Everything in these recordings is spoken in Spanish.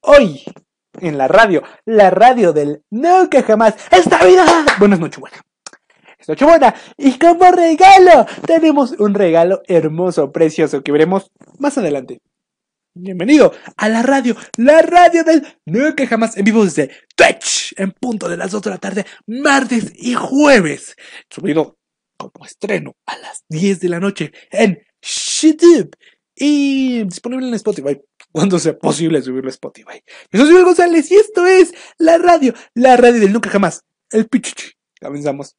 hoy en la radio, la radio del nunca jamás, esta vida. Bueno, es Nochebuena. Es Nochebuena. Y como regalo, tenemos un regalo hermoso, precioso, que veremos más adelante. Bienvenido a la radio, la radio del nunca jamás en vivo desde Twitch, en punto de las 2 de la tarde, martes y jueves. Subido como estreno a las 10 de la noche en YouTube y disponible en Spotify cuando sea posible subirlo a Spotify. Yo soy Miguel González y esto es la radio, la radio del nunca jamás, el pichichi. Comenzamos.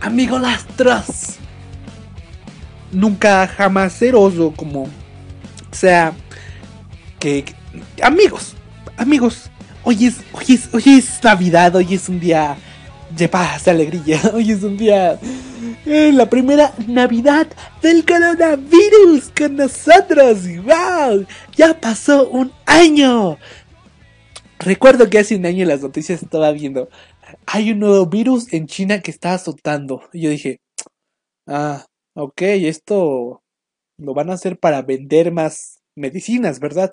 Amigo lastros, nunca jamás o como sea que, que amigos, amigos, hoy es, hoy es, hoy es Navidad, hoy es un día de paz, alegría. Hoy es un día. eh, la primera Navidad del coronavirus con nosotros. ¡Wow! Ya pasó un año. Recuerdo que hace un año las noticias estaba viendo. Hay un nuevo virus en China que está azotando. Y yo dije. Ah, ok, esto lo van a hacer para vender más medicinas, ¿verdad?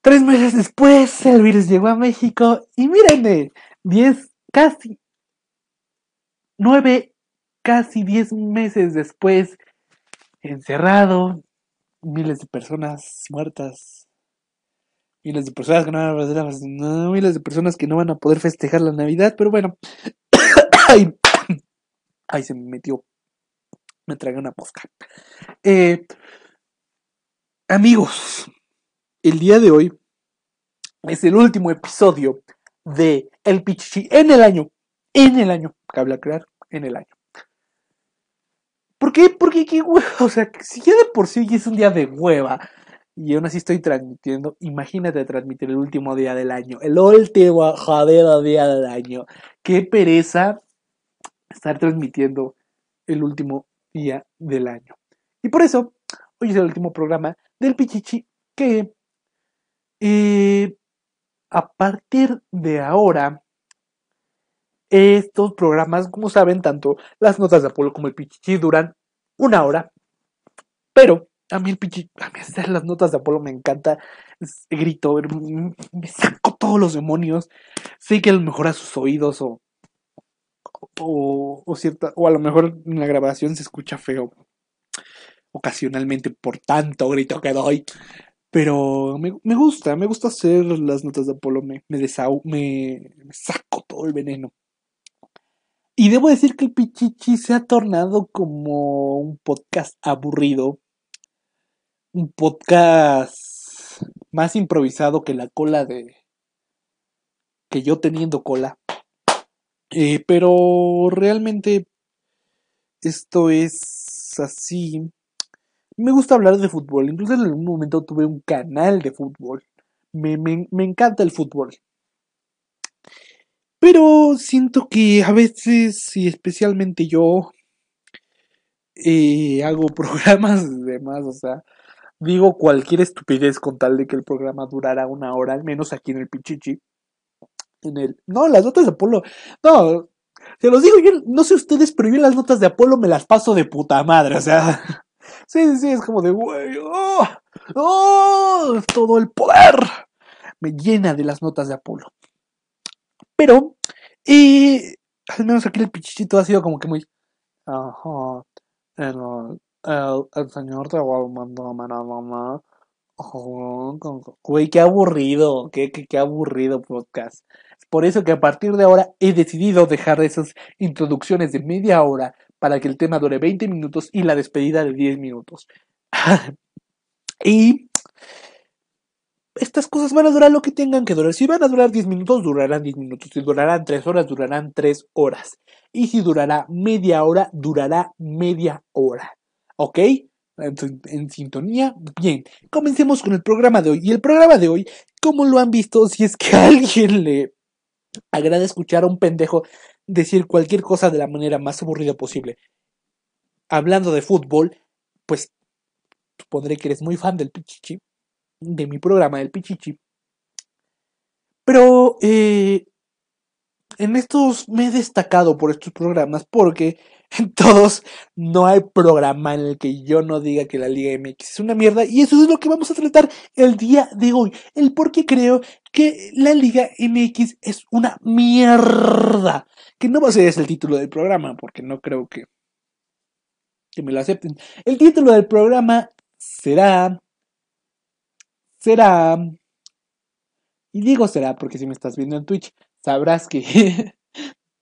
Tres meses después, el virus llegó a México y mírenme, 10, casi nueve, casi diez meses después, encerrado, miles de personas muertas, miles de personas que no van a poder, no, miles de personas que no van a poder festejar la Navidad, pero bueno, ay, ay, se me metió, me tragué una posca. Eh, amigos, el día de hoy es el último episodio de El Pichichi en el año. En el año. Cabe aclarar, en el año. ¿Por qué? Porque qué hueva. O sea, si ya de por sí es un día de hueva. Y aún así estoy transmitiendo. Imagínate transmitir el último día del año. El último jodido día del año. Qué pereza estar transmitiendo el último día del año. Y por eso, hoy es el último programa del Pichichi que eh, a partir de ahora, estos programas, como saben, tanto las notas de Apolo como el Pichichi duran una hora. Pero a mí el Pichichi, a mí hacer las notas de Apolo me encanta. Grito, me saco todos los demonios. Sé que a lo mejor a sus oídos o, o, o cierta, o a lo mejor en la grabación se escucha feo. Ocasionalmente por tanto grito que doy. Pero me, gusta, me gusta hacer las notas de Apolo, me, me, me saco todo el veneno. Y debo decir que el Pichichi se ha tornado como un podcast aburrido, un podcast más improvisado que la cola de... que yo teniendo cola. Eh, pero realmente esto es así. Me gusta hablar de fútbol. Incluso en algún momento tuve un canal de fútbol. Me, me, me encanta el fútbol. Pero siento que a veces, y especialmente yo, eh, hago programas de más. O sea, digo cualquier estupidez con tal de que el programa durara una hora, al menos aquí en el Pichichi. En el. No, las notas de Apolo. No, se los digo, yo no sé ustedes, pero yo las notas de Apolo me las paso de puta madre. O sea. Sí, sí, es como de, güey, oh, oh, todo el poder me llena de las notas de Apolo. Pero, eh, al menos aquí el pichichito ha sido como que muy, ajá, el, el, señor te va con- con- Güey, qué aburrido, qué, qué, qué aburrido podcast. Por eso que a partir de ahora he decidido dejar esas introducciones de media hora para que el tema dure 20 minutos y la despedida de 10 minutos. y estas cosas van a durar lo que tengan que durar. Si van a durar 10 minutos, durarán 10 minutos. Si durarán 3 horas, durarán 3 horas. Y si durará media hora, durará media hora. ¿Ok? En, sintonía. Bien, comencemos con el programa de hoy. Y el programa de hoy, como lo han visto, si es que a alguien le agrada escuchar a un pendejo decir cualquier cosa de la manera más aburrida posible, hablando de fútbol, pues supondré que eres muy fan del Pichichi, de mi programa del Pichichi. Pero, eh, en estos me he destacado por estos programas porque en todos no hay programa en el que yo no diga que la Liga MX es una mierda y eso es lo que vamos a tratar el día de hoy. El por qué creo que la Liga MX es una mierda. Que no va a ser ese el título del programa porque no creo que, que me lo acepten. El título del programa será... Será... Y digo será porque si me estás viendo en Twitch sabrás que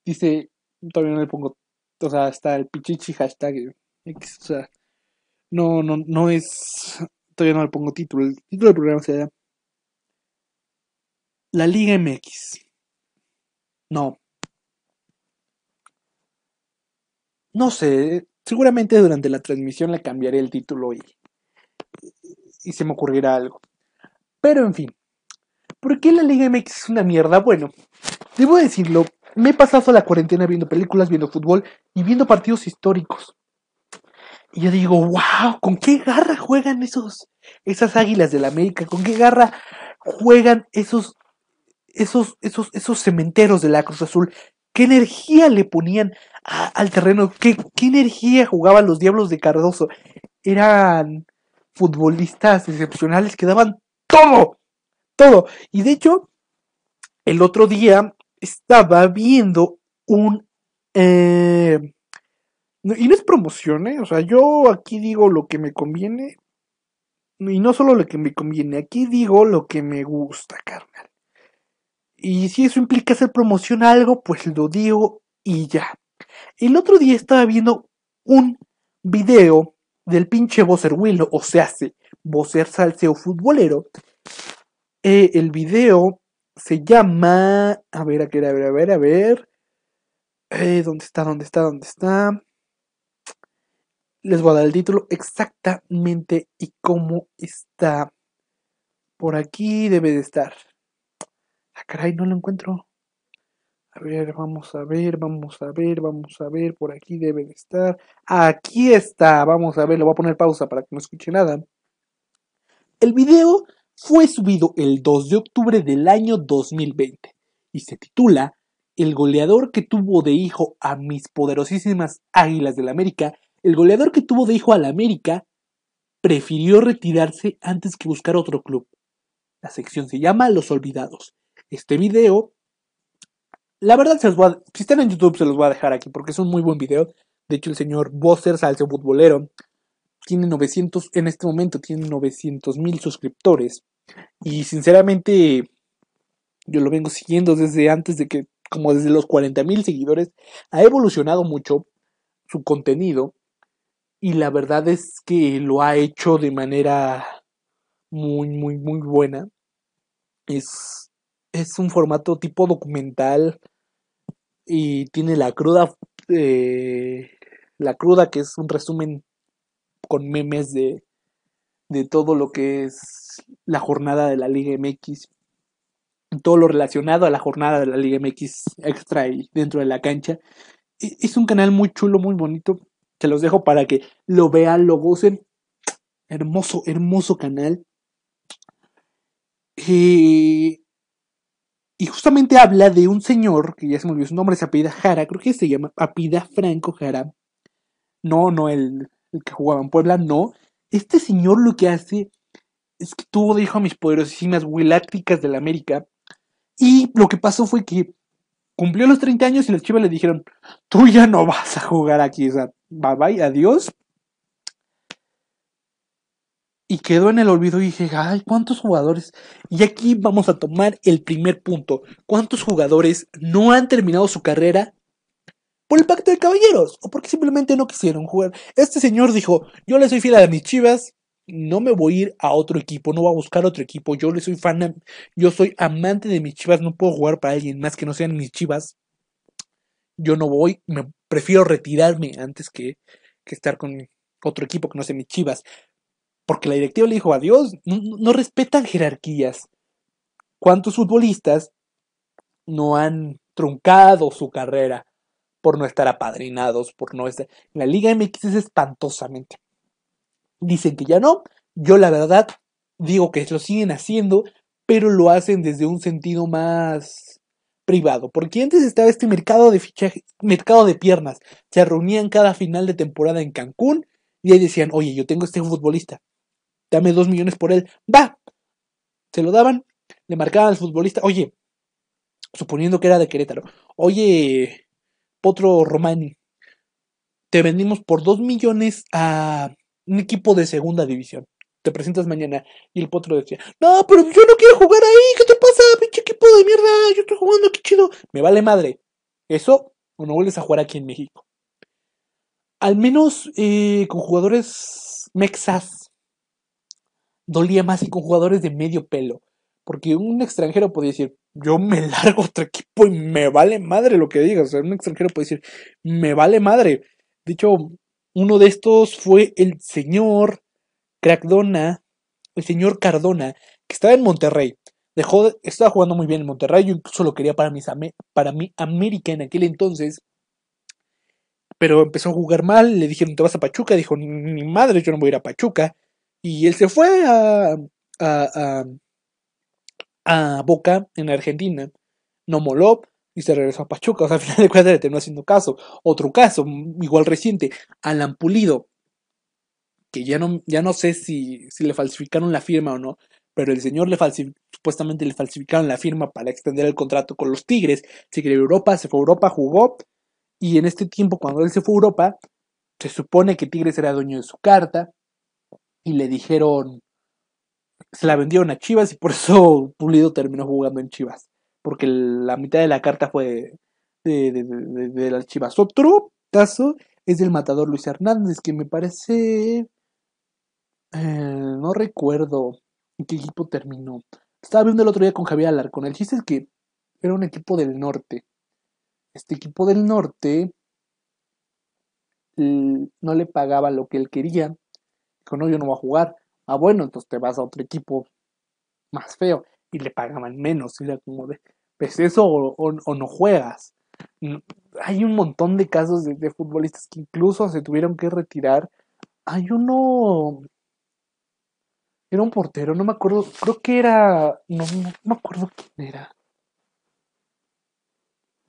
dice, todavía no le pongo, o sea, está el pichichi hashtag o sea, no, no, no es, todavía no le pongo título, el título del programa será La Liga MX. No. No sé, seguramente durante la transmisión le cambiaré el título y, y se me ocurrirá algo. Pero en fin, ¿por qué la Liga MX es una mierda? Bueno, Debo decirlo, me he pasado la cuarentena viendo películas, viendo fútbol y viendo partidos históricos. Y yo digo, wow, ¿con qué garra juegan esos, esas águilas de la América? ¿Con qué garra juegan esos, esos, esos, esos cementeros de la Cruz Azul? ¿Qué energía le ponían al terreno? ¿Qué, ¿Qué energía jugaban los Diablos de Cardoso? Eran futbolistas excepcionales que daban todo, todo. Y de hecho, el otro día estaba viendo un... Eh, y no es promoción, ¿eh? O sea, yo aquí digo lo que me conviene. Y no solo lo que me conviene, aquí digo lo que me gusta, carnal. Y si eso implica hacer promoción a algo, pues lo digo y ya. El otro día estaba viendo un video del pinche Willow, o sea, hace Bosser Salseo Futbolero. Eh, el video se llama. A ver, a ver, a ver, a ver, a ver. Eh, ¿Dónde está? ¿Dónde está? ¿Dónde está? Les voy a dar el título exactamente y cómo está. Por aquí debe de estar. Ah, caray, no lo encuentro. A ver, vamos a ver, vamos a ver, vamos a ver. Por aquí debe de estar. Aquí está. Vamos a ver, le voy a poner pausa para que no escuche nada. El video fue subido el 2 de octubre del año 2020 y se titula El goleador que tuvo de hijo a mis poderosísimas Águilas del América, el goleador que tuvo de hijo a la América, prefirió retirarse antes que buscar otro club. La sección se llama Los Olvidados. Este video, la verdad, se los voy a, si están en YouTube se los voy a dejar aquí porque es un muy buen video. De hecho, el señor Bosser, salse futbolero, tiene 900, en este momento tiene 900 mil suscriptores. Y sinceramente, yo lo vengo siguiendo desde antes de que, como desde los 40 mil seguidores, ha evolucionado mucho su contenido. Y la verdad es que lo ha hecho de manera muy, muy, muy buena. Es, es un formato tipo documental y tiene la cruda, eh, la cruda que es un resumen con memes de, de todo lo que es la jornada de la Liga MX, todo lo relacionado a la jornada de la Liga MX extra y dentro de la cancha. Es un canal muy chulo, muy bonito. Se los dejo para que lo vean, lo gocen. Hermoso, hermoso canal. Eh, y justamente habla de un señor, que ya se me olvidó su nombre, se apellida Jara, creo que se llama Apida Franco Jara. No, no el, el que jugaba en Puebla, no. Este señor lo que hace es que tuvo de hijo a mis poderosísimas Wilácticas de la América. Y lo que pasó fue que cumplió los 30 años y las chivas le dijeron, tú ya no vas a jugar aquí, o sea, bye bye, adiós. Y quedó en el olvido y dije, ay, ¿cuántos jugadores? Y aquí vamos a tomar el primer punto. ¿Cuántos jugadores no han terminado su carrera por el pacto de caballeros o porque simplemente no quisieron jugar. Este señor dijo, yo le soy fiel a mis chivas, no me voy a ir a otro equipo, no voy a buscar otro equipo, yo le soy fan, yo soy amante de mis chivas, no puedo jugar para alguien más que no sean mis chivas. Yo no voy, me prefiero retirarme antes que, que estar con otro equipo que no sea mis chivas. Porque la directiva le dijo adiós, no, no respetan jerarquías. ¿Cuántos futbolistas no han truncado su carrera por no estar apadrinados, por no estar... La Liga MX es espantosamente. Dicen que ya no, yo la verdad digo que lo siguen haciendo, pero lo hacen desde un sentido más privado, porque antes estaba este mercado de fichaje, mercado de piernas. Se reunían cada final de temporada en Cancún y ahí decían, oye, yo tengo este futbolista, dame dos millones por él, va. Se lo daban, le marcaban al futbolista, oye, suponiendo que era de Querétaro, oye, Potro Romani, te vendimos por dos millones a un equipo de segunda división. Te presentas mañana. Y el potro decía, no, pero yo no quiero jugar ahí. ¿Qué te pasa, pinche equipo de mierda? Yo estoy jugando aquí chido. Me vale madre. Eso o no vuelves a jugar aquí en México. Al menos eh, con jugadores mexas dolía más y con jugadores de medio pelo. Porque un extranjero podía decir, yo me largo otro equipo y me vale madre lo que digas. O sea, un extranjero puede decir, me vale madre. De hecho, uno de estos fue el señor Crackdona, el señor Cardona, que estaba en Monterrey. Dejó, estaba jugando muy bien en Monterrey, yo incluso lo quería para, mis, para mi América en aquel entonces. Pero empezó a jugar mal, le dijeron, te vas a Pachuca, dijo, ni madre, yo no voy a ir a Pachuca. Y él se fue a, a, a, Boca, en Argentina. No moló, y se regresó a Pachuca. O sea, al final de cuentas le terminó haciendo caso. Otro caso, igual reciente, Alan Pulido, que ya no, ya no sé si, si le falsificaron la firma o no, pero el señor le supuestamente le falsificaron la firma para extender el contrato con los Tigres. Se quería Europa, se fue a Europa, jugó, y en este tiempo, cuando él se fue a Europa, se supone que Tigres era dueño de su carta, y le dijeron, se la vendieron a Chivas, y por eso Pulido terminó jugando en Chivas porque la mitad de la carta fue de, de, las chivas. Otro caso es del matador Luis Hernández, que me parece... Eh, no recuerdo en qué equipo terminó. Estaba viendo el otro día con Javier Alarcón. El chiste es que era un equipo del norte. Este equipo del norte no le pagaba lo que él quería. Dijo, no, yo no voy a jugar. Ah, bueno, entonces te vas a otro equipo más feo y le pagaban menos. Y era como de, pues eso o, no juegas. Hay un montón de casos de, futbolistas que incluso se tuvieron que retirar. Hay uno. Era un portero, no me acuerdo. Creo que era. No, no, me acuerdo quién era.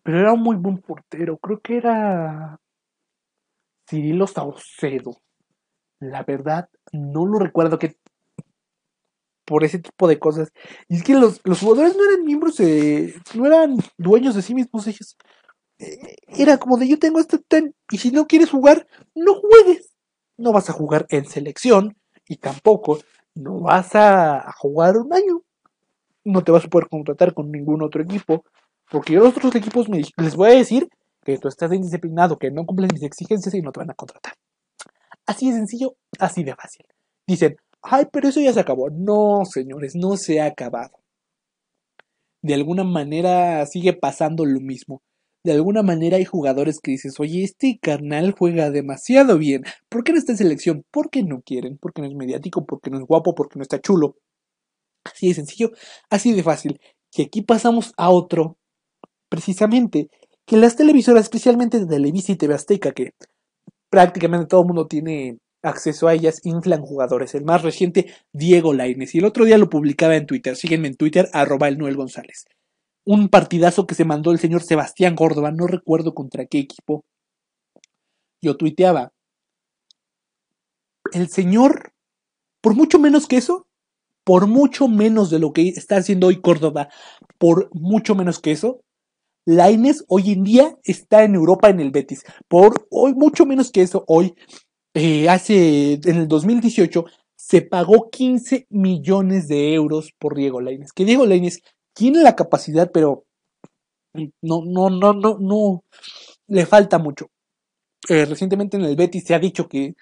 Pero era un muy buen portero. Creo que era. Cirilo Saucedo. La verdad, no lo recuerdo que por ese tipo de cosas. Y es que los, jugadores no eran miembros de. no eran dueños de sí mismos, ellos. Eh, era como de yo tengo este ten, y si no quieres jugar, no juegues. No vas a jugar en selección, y tampoco no vas a, jugar un año. No te vas a poder contratar con ningún otro equipo. Porque los otros equipos me, les voy a decir que tú estás indisciplinado, que no cumples mis exigencias y no te van a contratar. Así de sencillo, así de fácil. Dicen, ay, pero eso ya se acabó. No, señores, no se ha acabado. De alguna manera sigue pasando lo mismo. De alguna manera hay jugadores que dices, oye, este carnal juega demasiado bien. ¿Por qué no está en selección? ¿Por qué no quieren? ¿Por qué no es mediático? ¿Por qué no es guapo? ¿Por qué no está chulo? Así de sencillo, así de fácil. Y aquí pasamos a otro, precisamente, que las televisoras, especialmente de Televisa y TV Azteca, que prácticamente todo el mundo tiene acceso a ellas inflan jugadores. El más reciente, Diego Laines. Y el otro día lo publicaba en Twitter. Síguenme en Twitter, arroba el Noel González. Un partidazo que se mandó el señor Sebastián Córdoba, no recuerdo contra qué equipo. Yo tuiteaba. El señor, por mucho menos que eso, por mucho menos de lo que está haciendo hoy Córdoba, por mucho menos que eso, Laines hoy en día está en Europa en el Betis. Por hoy, mucho menos que eso, hoy eh, hace, en el 2018, se pagó 15 millones de euros por Diego Lainez. Que Diego Lainez tiene la capacidad, pero no, no, no, no, no, le falta mucho. Eh, recientemente en el Betis se ha dicho que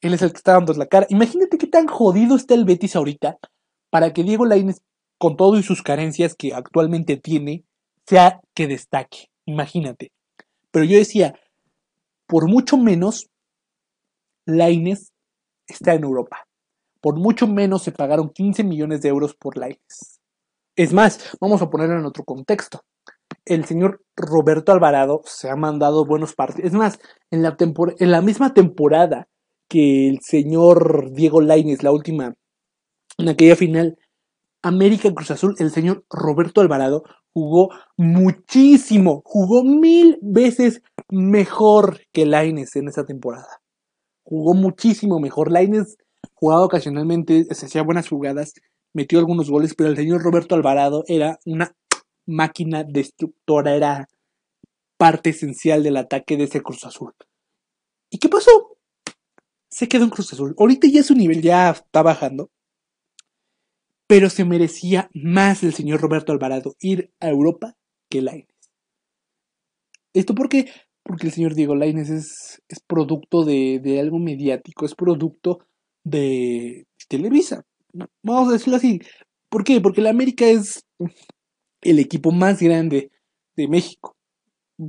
él es el que está dando la cara. Imagínate qué tan jodido está el Betis ahorita para que Diego Lainez, con todo y sus carencias que actualmente tiene, sea que destaque. Imagínate. Pero yo decía, por mucho menos, Laines está en Europa. Por mucho menos se pagaron 15 millones de euros por Laines. Es más, vamos a ponerlo en otro contexto. El señor Roberto Alvarado se ha mandado buenos partidos. Es más, en la, en la misma temporada que el señor Diego Laines, la última, en aquella final, América Cruz Azul, el señor Roberto Alvarado Jugó muchísimo, jugó mil veces mejor que Laines en esa temporada. Jugó muchísimo mejor. Laines jugaba ocasionalmente, se hacía buenas jugadas, metió algunos goles, pero el señor Roberto Alvarado era una máquina destructora, era parte esencial del ataque de ese Cruz Azul. ¿Y qué pasó? Se quedó en Cruz Azul. Ahorita ya su nivel ya está bajando. Pero se merecía más el señor Roberto Alvarado ir a Europa que Laines. ¿Esto por qué? Porque el señor Diego Laines es, producto de, de algo mediático, es producto de Televisa. Vamos a decirlo así. ¿Por qué? Porque la América es el equipo más grande de México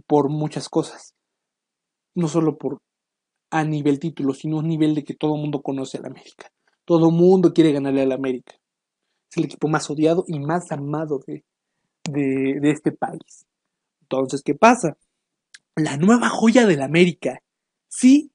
por muchas cosas. No solo por a nivel título, sino a nivel de que todo el mundo conoce a la América. Todo el mundo quiere ganarle a la América. Es el equipo más odiado y más amado de, de, este país. Entonces, ¿qué pasa? La nueva joya de la América. Sí,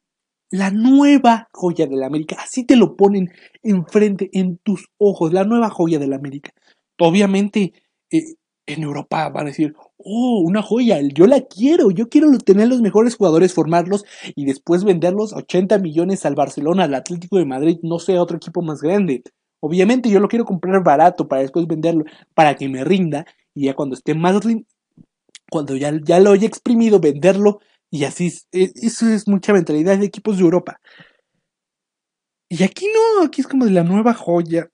la nueva joya de la América. Así te lo ponen enfrente, en tus ojos. La nueva joya de la América. Obviamente, eh, en Europa van a decir, oh, una joya, yo la quiero, yo quiero tener los mejores jugadores, formarlos y después venderlos a 80 millones al Barcelona, al Atlético de Madrid, no sé, a otro equipo más grande. Obviamente yo lo quiero comprar barato para después venderlo, para que me rinda y ya cuando esté más, cuando ya, ya lo haya exprimido, venderlo y así, e, eso es mucha mentalidad de equipos de Europa. Y aquí no, aquí es como de la nueva joya.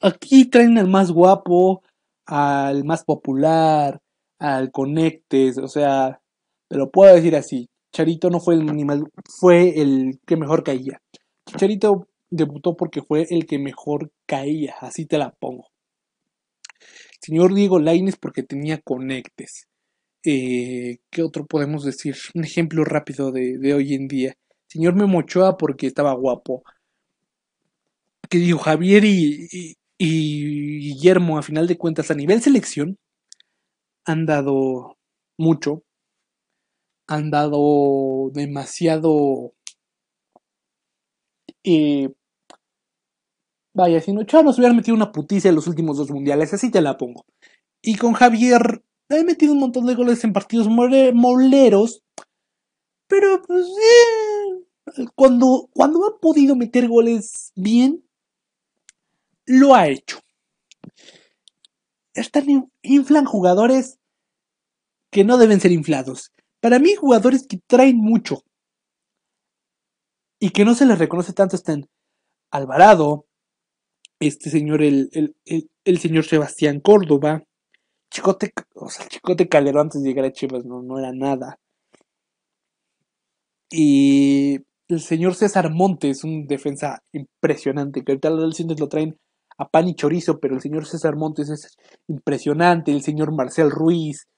Aquí traen al más guapo, al más popular, al Conectes, o sea, te lo puedo decir así. Charito no fue el animal, fue el que mejor caía. Charito debutó porque fue el que mejor caía, así te la pongo. Señor Diego Laines porque tenía conectes. Eh, ¿Qué otro podemos decir? Un ejemplo rápido de, de hoy en día. Señor Memochoa porque estaba guapo. Que dijo Javier y, y Guillermo, a final de cuentas, a nivel selección, han dado mucho, han dado demasiado... Eh, vaya, si no Ochoa nos hubiera metido una puticia en los últimos dos mundiales, así te la pongo. Y con Javier he metido un montón de goles en partidos moleros, pero pues eh, cuando, cuando ha podido meter goles bien, lo ha hecho. Están inflan jugadores que no deben ser inflados. Para mí, jugadores que traen mucho y que no se les reconoce tanto están Alvarado, este señor, el, el, el, señor Sebastián Córdoba, Chicote, o sea, Chicote Calderón antes de llegar a Chivas no, no era nada. Y el señor César Montes, un defensa impresionante, que ahorita los lo traen a pan y chorizo, pero el señor César Montes es impresionante, el señor Marcel Ruiz,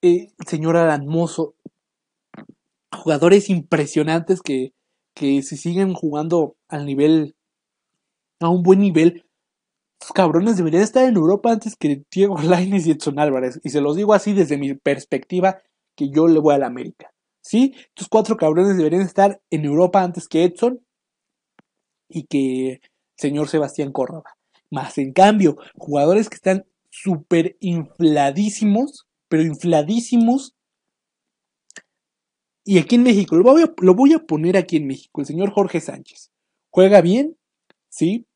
el señor Alan Mozo, jugadores impresionantes que, que si siguen jugando al nivel, a un buen nivel, cabrones deberían estar en Europa antes que Diego Lainez y Edson Álvarez. Y se los digo así desde mi perspectiva, que yo le voy a la América. ¿Sí? Estos cuatro cabrones deberían estar en Europa antes que Edson y que señor Sebastián Córdoba. Más en cambio, jugadores que están súper infladísimos, pero infladísimos. Y aquí en México, lo voy a poner aquí en México, el señor Jorge Sánchez. Juega bien, sí,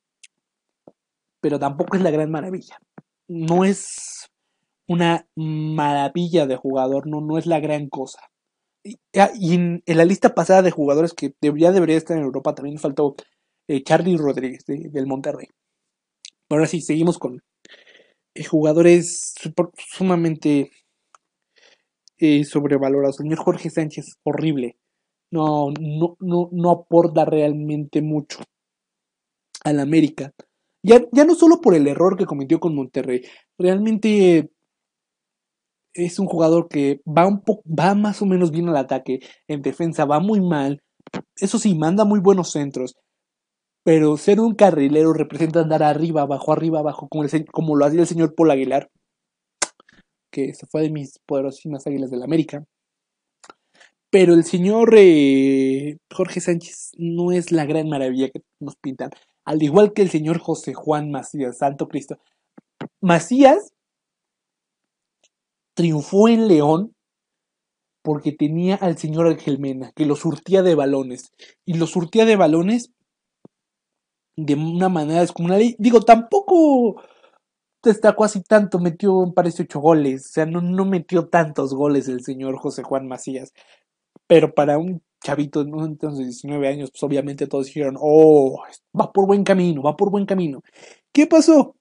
pero tampoco es la gran maravilla. No es una maravilla de jugador, no, no es la gran cosa. Y, ah, en, la lista pasada de jugadores que ya debería estar en Europa también faltó eh, Charlie Rodríguez del Monterrey. Ahora sí, seguimos con eh, jugadores sumamente eh, sobrevalorados. Señor Jorge Sánchez, horrible. No, no, no, no aporta realmente mucho al América. Ya, ya no solo por el error que cometió con Monterrey, realmente es un jugador que va un poco, va más o menos bien al ataque, en defensa va muy mal, eso sí, manda muy buenos centros, pero ser un carrilero representa andar arriba, abajo, arriba, abajo, como, como lo hacía el señor Paul Aguilar, que se fue de mis poderosísimas águilas del América. Pero el señor eh, Jorge Sánchez no es la gran maravilla que nos pintan. Al igual que el señor José Juan Macías, Santo Cristo. Macías triunfó en León porque tenía al señor Ángel Mena, que lo surtía de balones. Y lo surtía de balones de una manera descomunal. Y digo, tampoco destacó así tanto, metió, parece, ocho goles. O sea, no metió tantos goles el señor José Juan Macías. Pero para un chavito ¿no? entonces 19 años, pues obviamente todos dijeron, oh, va por buen camino, va por buen camino. ¿Qué pasó?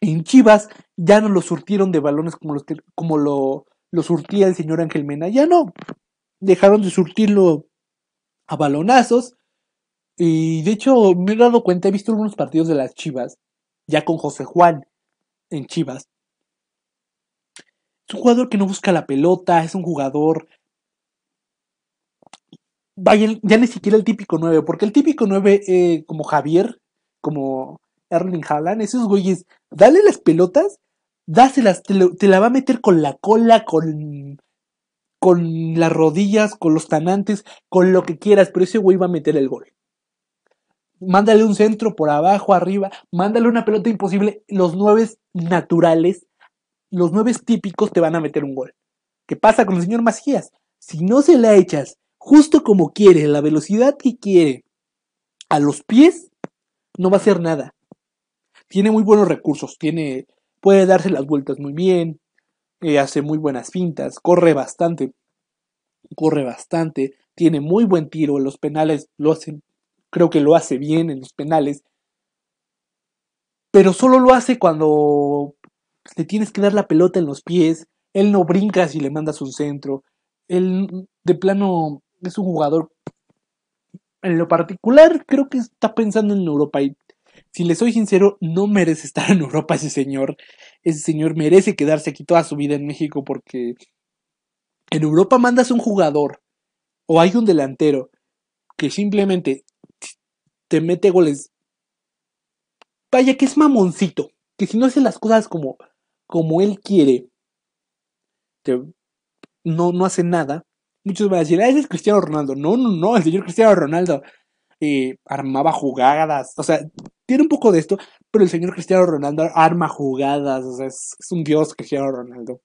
En Chivas ya no lo surtieron de balones como, como lo, lo surtía el señor Ángel Mena, ya no. Dejaron de surtirlo a balonazos. Y de hecho me he dado cuenta, he visto algunos partidos de las Chivas, ya con José Juan en Chivas. Es un jugador que no busca la pelota, es un jugador vaya, ya ni siquiera el típico 9, porque el típico 9, eh, como Javier, como Erling Haaland, esos güeyes, dale las pelotas, dáselas, te, te, la va a meter con la cola, con, con las rodillas, con los tanantes, con lo que quieras, pero ese güey va a meter el gol. Mándale un centro por abajo, arriba, mándale una pelota imposible. Los nueve naturales, los nueve típicos te van a meter un gol. ¿Qué pasa con el señor Macías? Si no se la echas justo como quiere, la velocidad que quiere, a los pies, no va a hacer nada. Tiene muy buenos recursos, tiene, puede darse las vueltas muy bien, eh, hace muy buenas fintas, corre bastante, corre bastante, tiene muy buen tiro, en los penales lo hacen, creo que lo hace bien en los penales, pero solo lo hace cuando le tienes que dar la pelota en los pies, él no brinca si le mandas un centro, él de plano es un jugador, en lo particular, creo que está pensando en Europa y si le soy sincero, no merece estar en Europa ese señor. Ese señor merece quedarse aquí toda su vida en México porque en Europa mandas un jugador o hay un delantero que simplemente te mete goles. Vaya que es mamoncito, que si no hace las cosas como, como él quiere, no, no hace nada. Muchos van a decir, ah, ese es Cristiano Ronaldo. No, no, no, el señor Cristiano Ronaldo eh, armaba jugadas. O sea, tiene un poco de esto, pero el señor Cristiano Ronaldo arma jugadas. O sea, es, un dios Cristiano Ronaldo.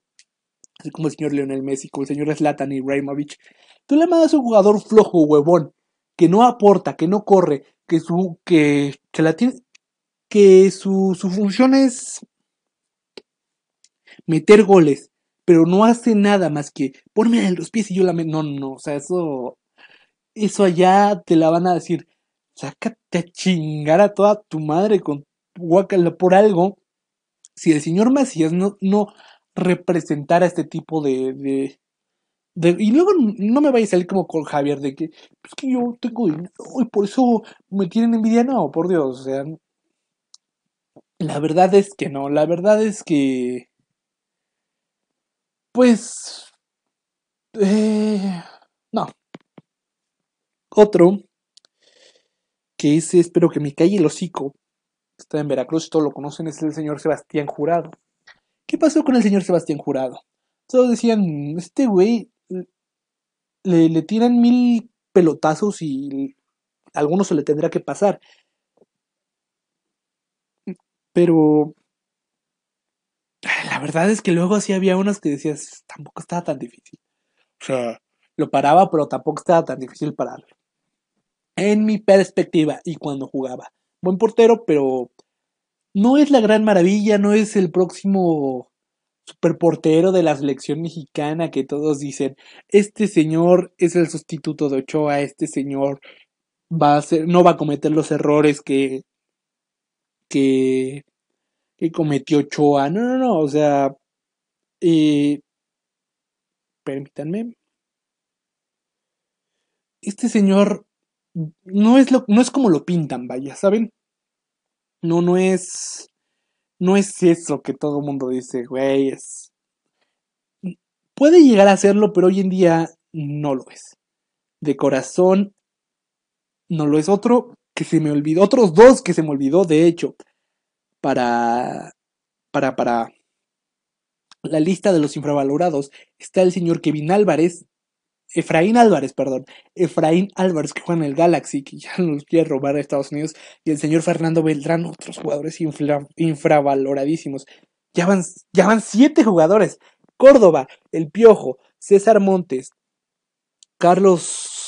Así como el señor Lionel Messi, como el señor Zlatan Ibrahimovic. Tú le mandas a un jugador flojo, huevón, que no aporta, que no corre, que su, que se la tiene, que su, su función es meter goles pero no hace nada más que ponme en los pies y yo la meto. No, no, o sea, eso, eso allá te la van a decir, sácate a chingar a toda tu madre con guacala por algo. Si el señor Macías no, no representara este tipo de, y luego no me vaya a salir como con Javier de que es que yo tengo dinero y por eso me tienen envidia. No, por Dios, o sea, la verdad es que no, la verdad es que pues... Eh, no. Otro, que ese espero que me calle el hocico, está en Veracruz, todos lo conocen, es el señor Sebastián Jurado. ¿Qué pasó con el señor Sebastián Jurado? Todos decían, este güey le, le tiran mil pelotazos y a algunos se le tendrá que pasar. Pero la verdad es que luego sí había unos que decías, tampoco estaba tan difícil. O sea, lo paraba, pero tampoco estaba tan difícil pararlo. En mi perspectiva y cuando jugaba. Buen portero, pero no es la gran maravilla, no es el próximo superportero de la selección mexicana que todos dicen, este señor es el sustituto de Ochoa, este señor va a ser, no va a cometer los errores que, que que cometió Choa. No, no, no, o sea, eh, permítanme. Este señor no es, lo, no es como lo pintan, vaya, ¿saben? No, no es, no es eso que todo el mundo dice, güey, es... Puede llegar a serlo, pero hoy en día no lo es. De corazón, no lo es. Otro que se me olvidó, otros dos que se me olvidó, de hecho para, para, para la lista de los infravalorados está el señor Kevin Álvarez, Efraín Álvarez, perdón, Efraín Álvarez que juega en el Galaxy, que ya nos quiere robar a Estados Unidos, y el señor Fernando Beltrán, otros jugadores infravaloradísimos. Ya van, ya van siete jugadores. Córdoba, El Piojo, César Montes, Carlos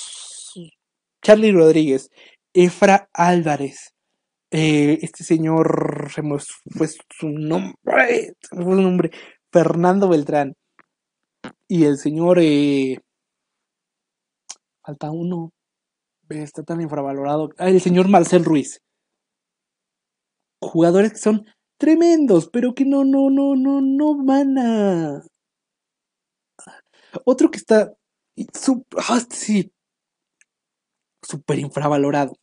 Charlie Rodríguez, Efra Álvarez, eh, este señor fue su nombre, su nombre, Fernando Beltrán, y el señor, eh, falta uno, está tan infravalorado, ah, el señor Marcel Ruiz. Jugadores que son tremendos, pero que no, no, no, no, no van a... Otro que está, ah, sí, súper infravalorado,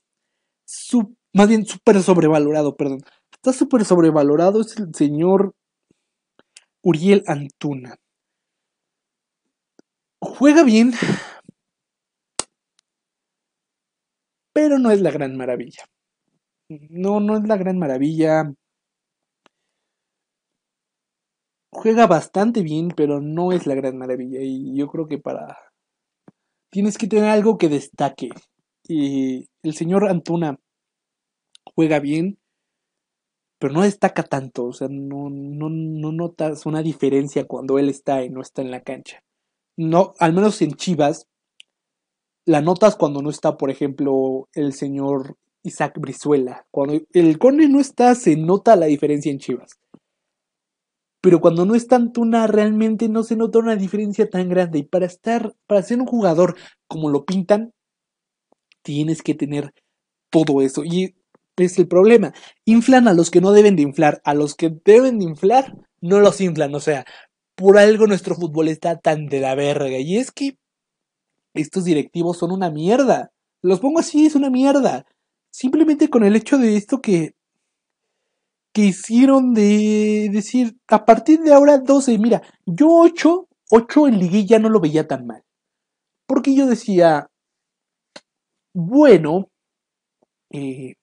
más bien súper sobrevalorado, perdón. Está súper sobrevalorado es el señor Uriel Antuna. Juega bien, pero no es la gran maravilla. No, no es la gran maravilla. Juega bastante bien, pero no es la gran maravilla. Y yo creo que para... Tienes que tener algo que destaque. Y el señor Antuna juega bien, pero no destaca tanto. O sea, no, no, no notas una diferencia cuando él está y no está en la cancha. No, al menos en Chivas, la notas cuando no está, por ejemplo, el señor Isaac Brizuela. Cuando el Cone no está, se nota la diferencia en Chivas. Pero cuando no está Antuna, realmente no se nota una diferencia tan grande. Y para estar, para ser un jugador como lo pintan, tienes que tener todo eso. Y es el problema. Inflan a los que no deben de inflar. A los que deben de inflar, no los inflan. O sea, por algo nuestro fútbol está tan de la verga. Y es que estos directivos son una mierda. Los pongo así, es una mierda. Simplemente con el hecho de esto que que hicieron de decir a partir de ahora 12, mira, yo 8, 8 en liguilla no lo veía tan mal. Porque yo decía, bueno, eh,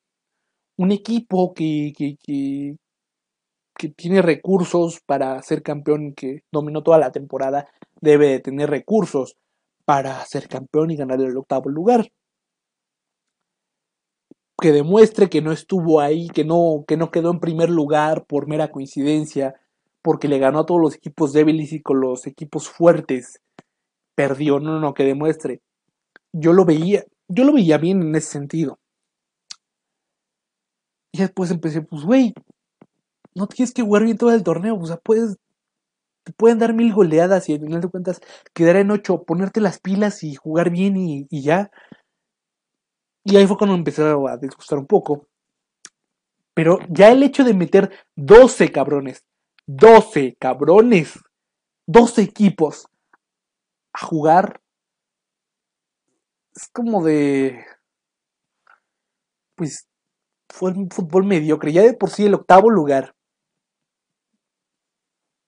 un equipo que, que, que, tiene recursos para ser campeón, que dominó toda la temporada, debe de tener recursos para ser campeón y ganar el octavo lugar. Que demuestre que no estuvo ahí, que no, que no quedó en primer lugar por mera coincidencia, porque le ganó a todos los equipos débiles y con los equipos fuertes perdió. No, no, que demuestre. Yo lo veía, yo lo veía bien en ese sentido. Y después empecé, pues, güey, no tienes que jugar bien todo el torneo, o sea, puedes, te pueden dar mil goleadas y al final de cuentas quedar en ocho, ponerte las pilas y jugar bien y, y ya. Y ahí fue cuando empecé a disgustar un poco. Pero ya el hecho de meter 12 cabrones, 12 cabrones, 12 equipos a jugar, es como de... Pues fue un fútbol mediocre. Ya de por sí el octavo lugar.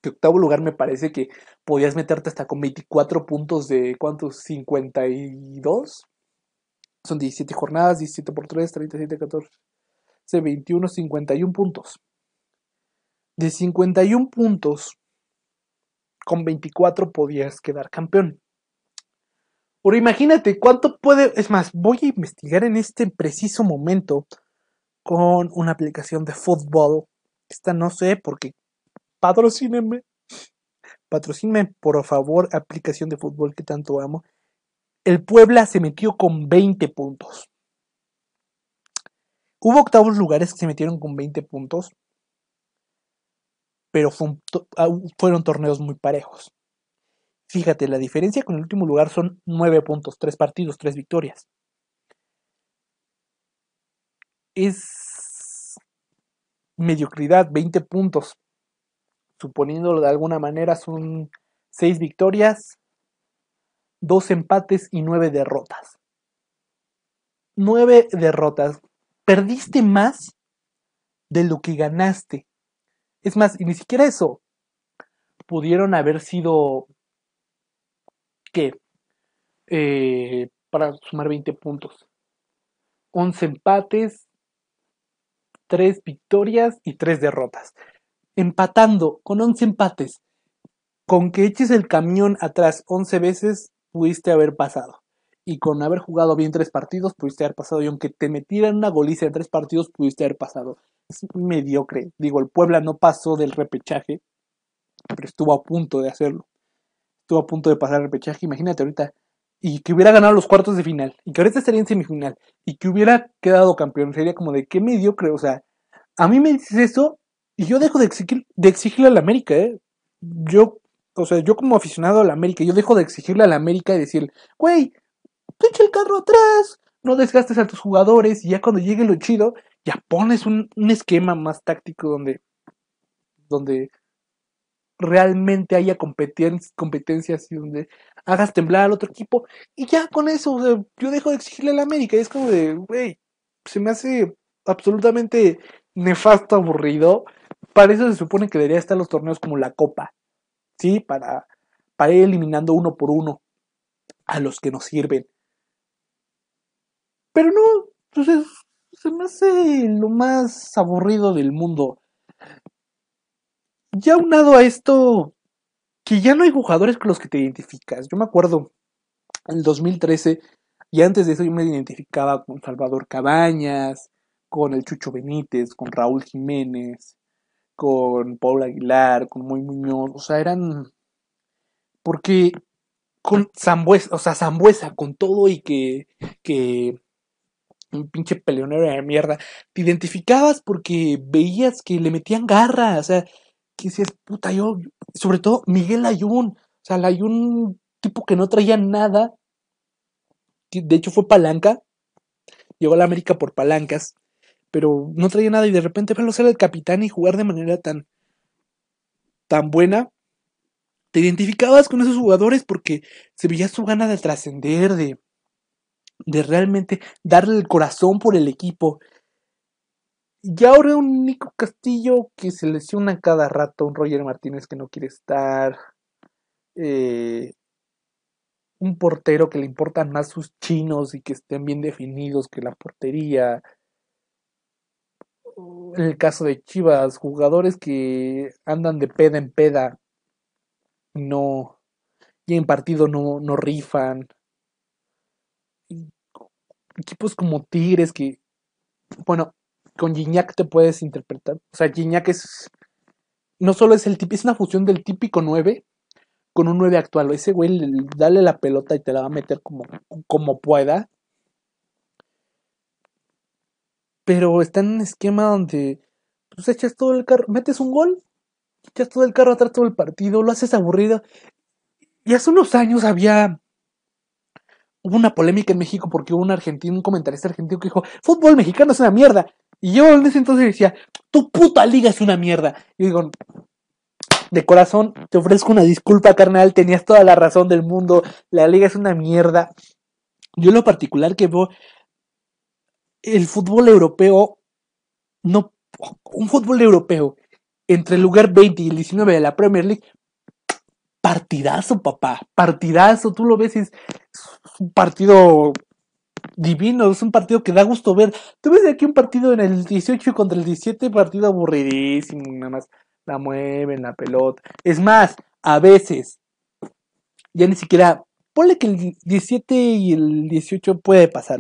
Que octavo lugar me parece que podías meterte hasta con 24 puntos de ¿cuántos? 52. Son 17 jornadas, 17 por 3, 37, 14, 21, 51 puntos. De 51 puntos, con 24 podías quedar campeón. Ahora imagínate cuánto puede, es más, voy a investigar en este preciso momento con una aplicación de fútbol. Esta no sé porque patrocínenme. Patrocínenme, por favor, aplicación de fútbol que tanto amo. El Puebla se metió con 20 puntos. Hubo octavos lugares que se metieron con 20 puntos, pero ah, fueron torneos muy parejos. Fíjate, la diferencia con el último lugar son 9 puntos, 3 partidos, 3 victorias. Es mediocridad, 20 puntos. Suponiéndolo de alguna manera, son 6 victorias, 2 empates y 9 derrotas. 9 derrotas. Perdiste más de lo que ganaste. Es más, y ni siquiera eso. Pudieron haber sido que eh, para sumar 20 puntos. 11 empates, 3 victorias y 3 derrotas. Empatando con 11 empates, con que eches el camión atrás 11 veces, pudiste haber pasado. Y con haber jugado bien 3 partidos, pudiste haber pasado. Y aunque te metieran una goliza en 3 partidos, pudiste haber pasado. Es mediocre. Digo, el Puebla no pasó del repechaje. pero estuvo a punto de hacerlo. Estuvo a punto de pasar el repechaje, imagínate ahorita. Y que hubiera ganado los cuartos de final, y que ahorita estaría en semifinal, y que hubiera quedado campeón, sería como de qué mediocre, o sea, a mí me dices eso, y yo dejo de, exigir, de exigirle a la América, ¿eh? Yo, o sea, yo como aficionado a la América, yo dejo de exigirle a la América y decir, güey, echa el carro atrás, no desgastes a tus jugadores, y ya cuando llegue lo chido, ya pones un, un esquema más táctico donde, donde realmente haya competencias y donde hagas temblar al otro equipo. Y ya con eso, yo dejo de exigirle a la América. Es como de, güey, se me hace absolutamente nefasto, aburrido. Para eso se supone que debería estar los torneos como la Copa. ¿Sí? Para, para ir eliminando uno por uno a los que nos sirven. Pero no, pues se me hace lo más aburrido del mundo ya unado a esto, que ya no hay jugadores con los que te identificas. Yo me acuerdo, en el 2013, y antes de eso yo me identificaba con Salvador Cabañas, con el Chucho Benítez, con Raúl Jiménez, con Paul Aguilar, con Muy Muñoz, o sea, eran... Porque con Zambuesa, o sea, Zambuesa, con todo y que, que un pinche peleonero de mierda, te identificabas porque veías que le metían garra, o sea, que es puta, yo, sobre todo Miguel Ayun, o sea, el Ayun, tipo que no traía nada, de hecho fue palanca, llegó a la América por palancas, pero no traía nada y de repente verlo ser el capitán y jugar de manera tan, tan buena, te identificabas con esos jugadores porque se veía su gana de trascender, de, de realmente darle el corazón por el equipo. Y ahora un Nico Castillo que se lesiona cada rato, un Roger Martínez que no quiere estar, eh, un portero que le importan más sus chinos y que estén bien definidos que la portería. En el caso de Chivas, jugadores que andan de peda en peda, no, y en partido no, no rifan. Equipos como Tigres que, bueno, con Gignac te puedes interpretar. O sea, Gignac es. No solo es el típico, es una fusión del típico 9 con un 9 actual. Ese güey, dale la pelota y te la va a meter como, como pueda. Pero está en un esquema donde pues echas todo el carro, metes un gol, echas todo el carro atrás todo el partido, lo haces aburrido. Y hace unos años había hubo una polémica en México porque hubo un argentino, un comentarista argentino que dijo, fútbol mexicano es una mierda. Y yo en ese entonces decía, tu puta liga es una mierda. Y digo, de corazón, te ofrezco una disculpa, carnal, tenías toda la razón del mundo, la liga es una mierda. Yo lo particular que veo, el fútbol europeo, no, un fútbol europeo, entre el lugar 20 y el 19 de la Premier League, partidazo, papá, partidazo, tú lo ves, es un partido divino, es un partido que da gusto ver. Tú ves aquí un partido en el 18 contra el 17, partido aburridísimo, nada más la mueven la pelota. Es más, a veces, ya ni siquiera, ponle que el 17 y el 18 puede pasar.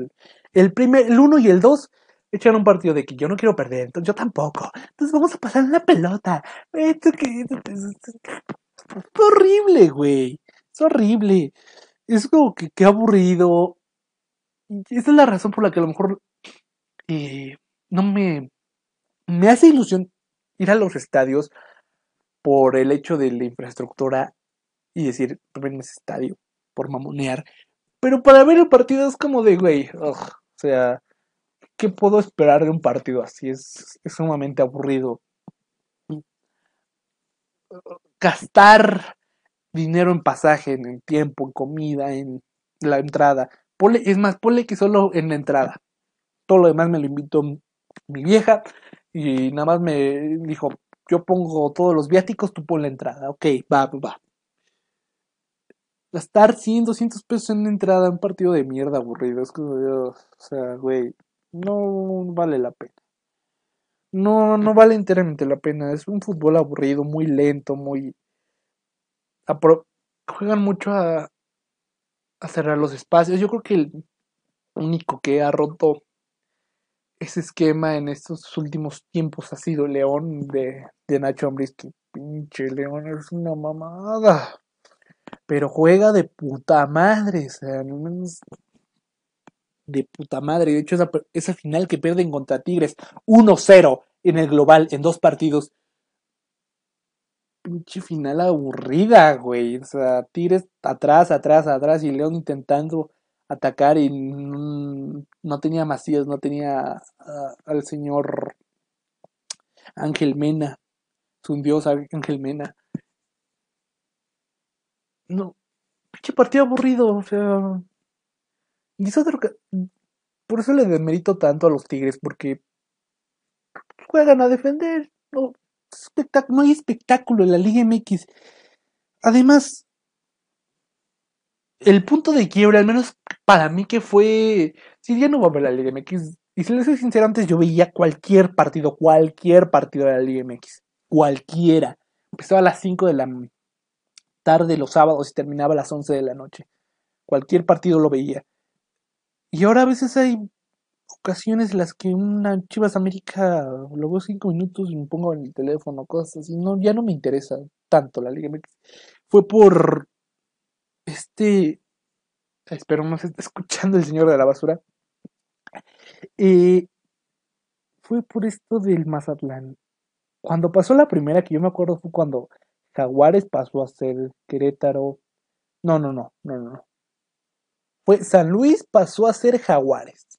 El primer, el 1 y el 2 echan un partido de que yo no quiero perder, entonces yo tampoco. Entonces vamos a pasar la pelota. Esto que es horrible, güey. Es horrible. Es como que qué aburrido esa es la razón por la que a lo mejor eh, no me, me hace ilusión ir a los estadios por el hecho de la infraestructura y decir, ven ese estadio por mamonear. Pero para ver el partido es como de, güey, o sea, ¿qué puedo esperar de un partido así? Es, es sumamente aburrido. Gastar dinero en pasaje, en tiempo, en comida, en la entrada es más, ponle que solo en la entrada. Todo lo demás me lo invitó mi vieja y nada más me dijo, yo pongo todos los viáticos, tú pon la entrada. Ok, va, va. Gastar 100, 200 pesos en la entrada, un partido de mierda aburrido. Es como, o sea, güey, no vale la pena. No, no vale enteramente la pena. Es un fútbol aburrido, muy lento, muy... Juegan mucho a, a cerrar los espacios. Yo creo que el único que ha roto ese esquema en estos últimos tiempos ha sido León de, de Nacho Ambriz, que pinche León es una mamada. Pero juega de puta madre, o sea, de puta madre. De hecho, esa, esa final que pierden contra Tigres 1-0 en el global en dos partidos. Pinche final aburrida, güey. O sea, Tigres atrás, atrás, atrás y León intentando atacar y no tenía Macías, no tenía al señor Ángel Mena, su dios Ángel Mena. No, pinche partido aburrido, o sea. Y es otro que. Por eso le demerito tanto a los Tigres, porque juegan a defender. No, no hay espectáculo en la Liga MX. Además, el punto de quiebra, al menos para mí que fue, si ya no va a ver la Liga MX, y si les soy sincero, antes yo veía cualquier partido, cualquier partido de la Liga MX, cualquiera. Empezaba a las 5 de la tarde los sábados y terminaba a las 11 de la noche. Cualquier partido lo veía. Y ahora a veces hay ocasiones en las que una Chivas América lo veo 5 minutos y me pongo en el teléfono, cosas así. No, ya no me interesa tanto la Liga MX. Fue por este, espero no se esté escuchando el señor de la basura. Eh, fue por esto del Mazatlán. Cuando pasó la primera, que yo me acuerdo, fue cuando Jaguares pasó a ser Querétaro. No, no, no, no, no. Fue San Luis pasó a ser Jaguares.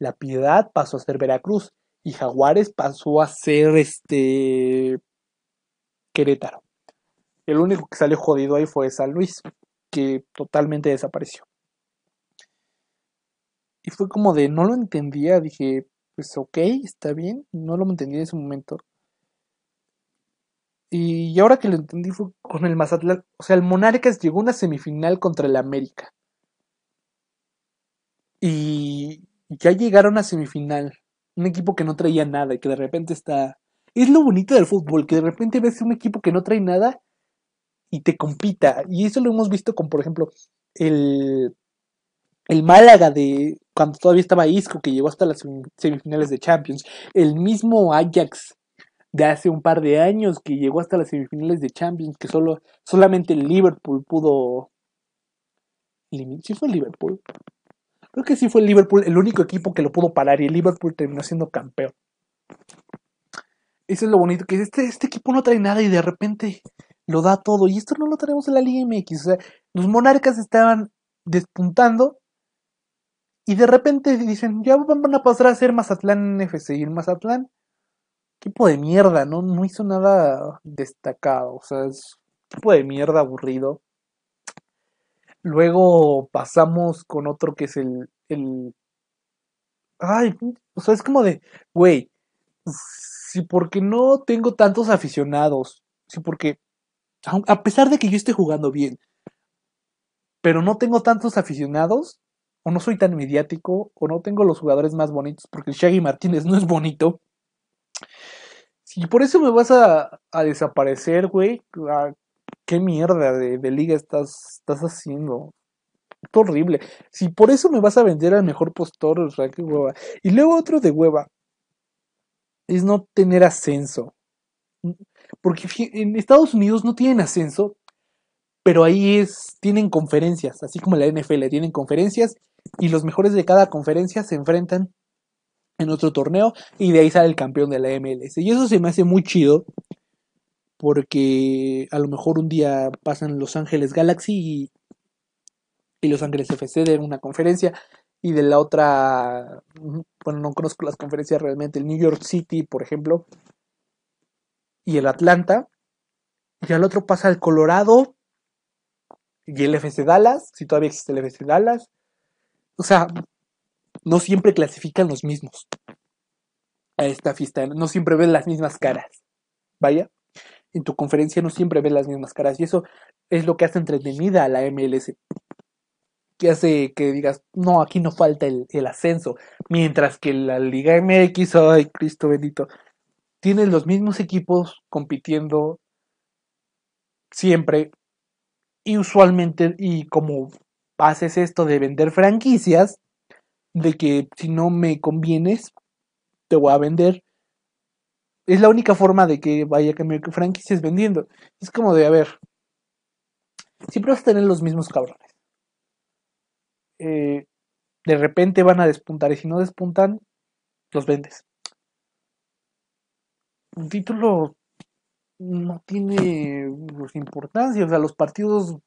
La Piedad pasó a ser Veracruz. Y Jaguares pasó a ser este Querétaro. El único que salió jodido ahí fue San Luis que totalmente desapareció. Y fue como de, no lo entendía, dije, pues ok, está bien, no lo entendí en ese momento. Y ahora que lo entendí fue con el Mazatlán, o sea, el Monarcas llegó a una semifinal contra el América. Y ya llegaron a semifinal, un equipo que no traía nada y que de repente está... Es lo bonito del fútbol, que de repente ves un equipo que no trae nada y te compita. Y eso lo hemos visto con, por ejemplo, el, el Málaga de cuando todavía estaba Isco, que llegó hasta las semifinales de Champions. El mismo Ajax de hace un par de años, que llegó hasta las semifinales de Champions, que solo, solamente el Liverpool pudo... ¿Sí fue el Liverpool? Creo que sí fue el Liverpool el único equipo que lo pudo parar y el Liverpool terminó siendo campeón. Eso es lo bonito, que este, este equipo no trae nada y de repente lo da todo. Y esto no lo tenemos en la Liga MX. O sea, los monarcas estaban despuntando y de repente dicen, ya van a pasar a ser Mazatlán FC. Y el Mazatlán, tipo de mierda, ¿no? No hizo nada destacado. O sea, es tipo de mierda aburrido. Luego pasamos con otro que es el. el... Ay, o sea, es como de, güey, si porque no tengo tantos aficionados, si porque a pesar de que yo esté jugando bien, pero no tengo tantos aficionados, o no soy tan mediático, o no tengo los jugadores más bonitos, porque el Shaggy Martínez no es bonito. Si por eso me vas a, desaparecer, güey, ah, qué mierda de, liga estás, estás haciendo. Es horrible. Si por eso me vas a vender al mejor postor, o sea, qué hueva. Y luego otro de hueva es no tener ascenso. Porque en Estados Unidos no tienen ascenso, pero ahí es, tienen conferencias, así como la NFL, tienen conferencias y los mejores de cada conferencia se enfrentan en otro torneo y de ahí sale el campeón de la MLS. Y eso se me hace muy chido porque a lo mejor un día pasan Los Ángeles Galaxy y, Los Ángeles FC de una conferencia y de la otra, bueno, no conozco las conferencias realmente, el New York City, por ejemplo, y el Atlanta. Y al otro pasa el Colorado y el FC Dallas, si todavía existe el FC Dallas. O sea, no siempre clasifican los mismos a esta fiesta, no siempre ven las mismas caras. Vaya, en tu conferencia no siempre ves las mismas caras y eso es lo que hace entretenida a la MLS. Que hace que digas, no, aquí no falta el, el ascenso. Mientras que la Liga MX, ay, Cristo bendito, tienes los mismos equipos compitiendo siempre y usualmente y como haces esto de vender franquicias de que si no me convienes te voy a vender Es la única forma de que vaya a cambiar franquicias vendiendo. Es como de, a ver, siempre vas a tener los mismos cabrones. Eh, de repente van a despuntar y si no despuntan, los vendes. Un título no tiene pues, importancia, o sea, los partidos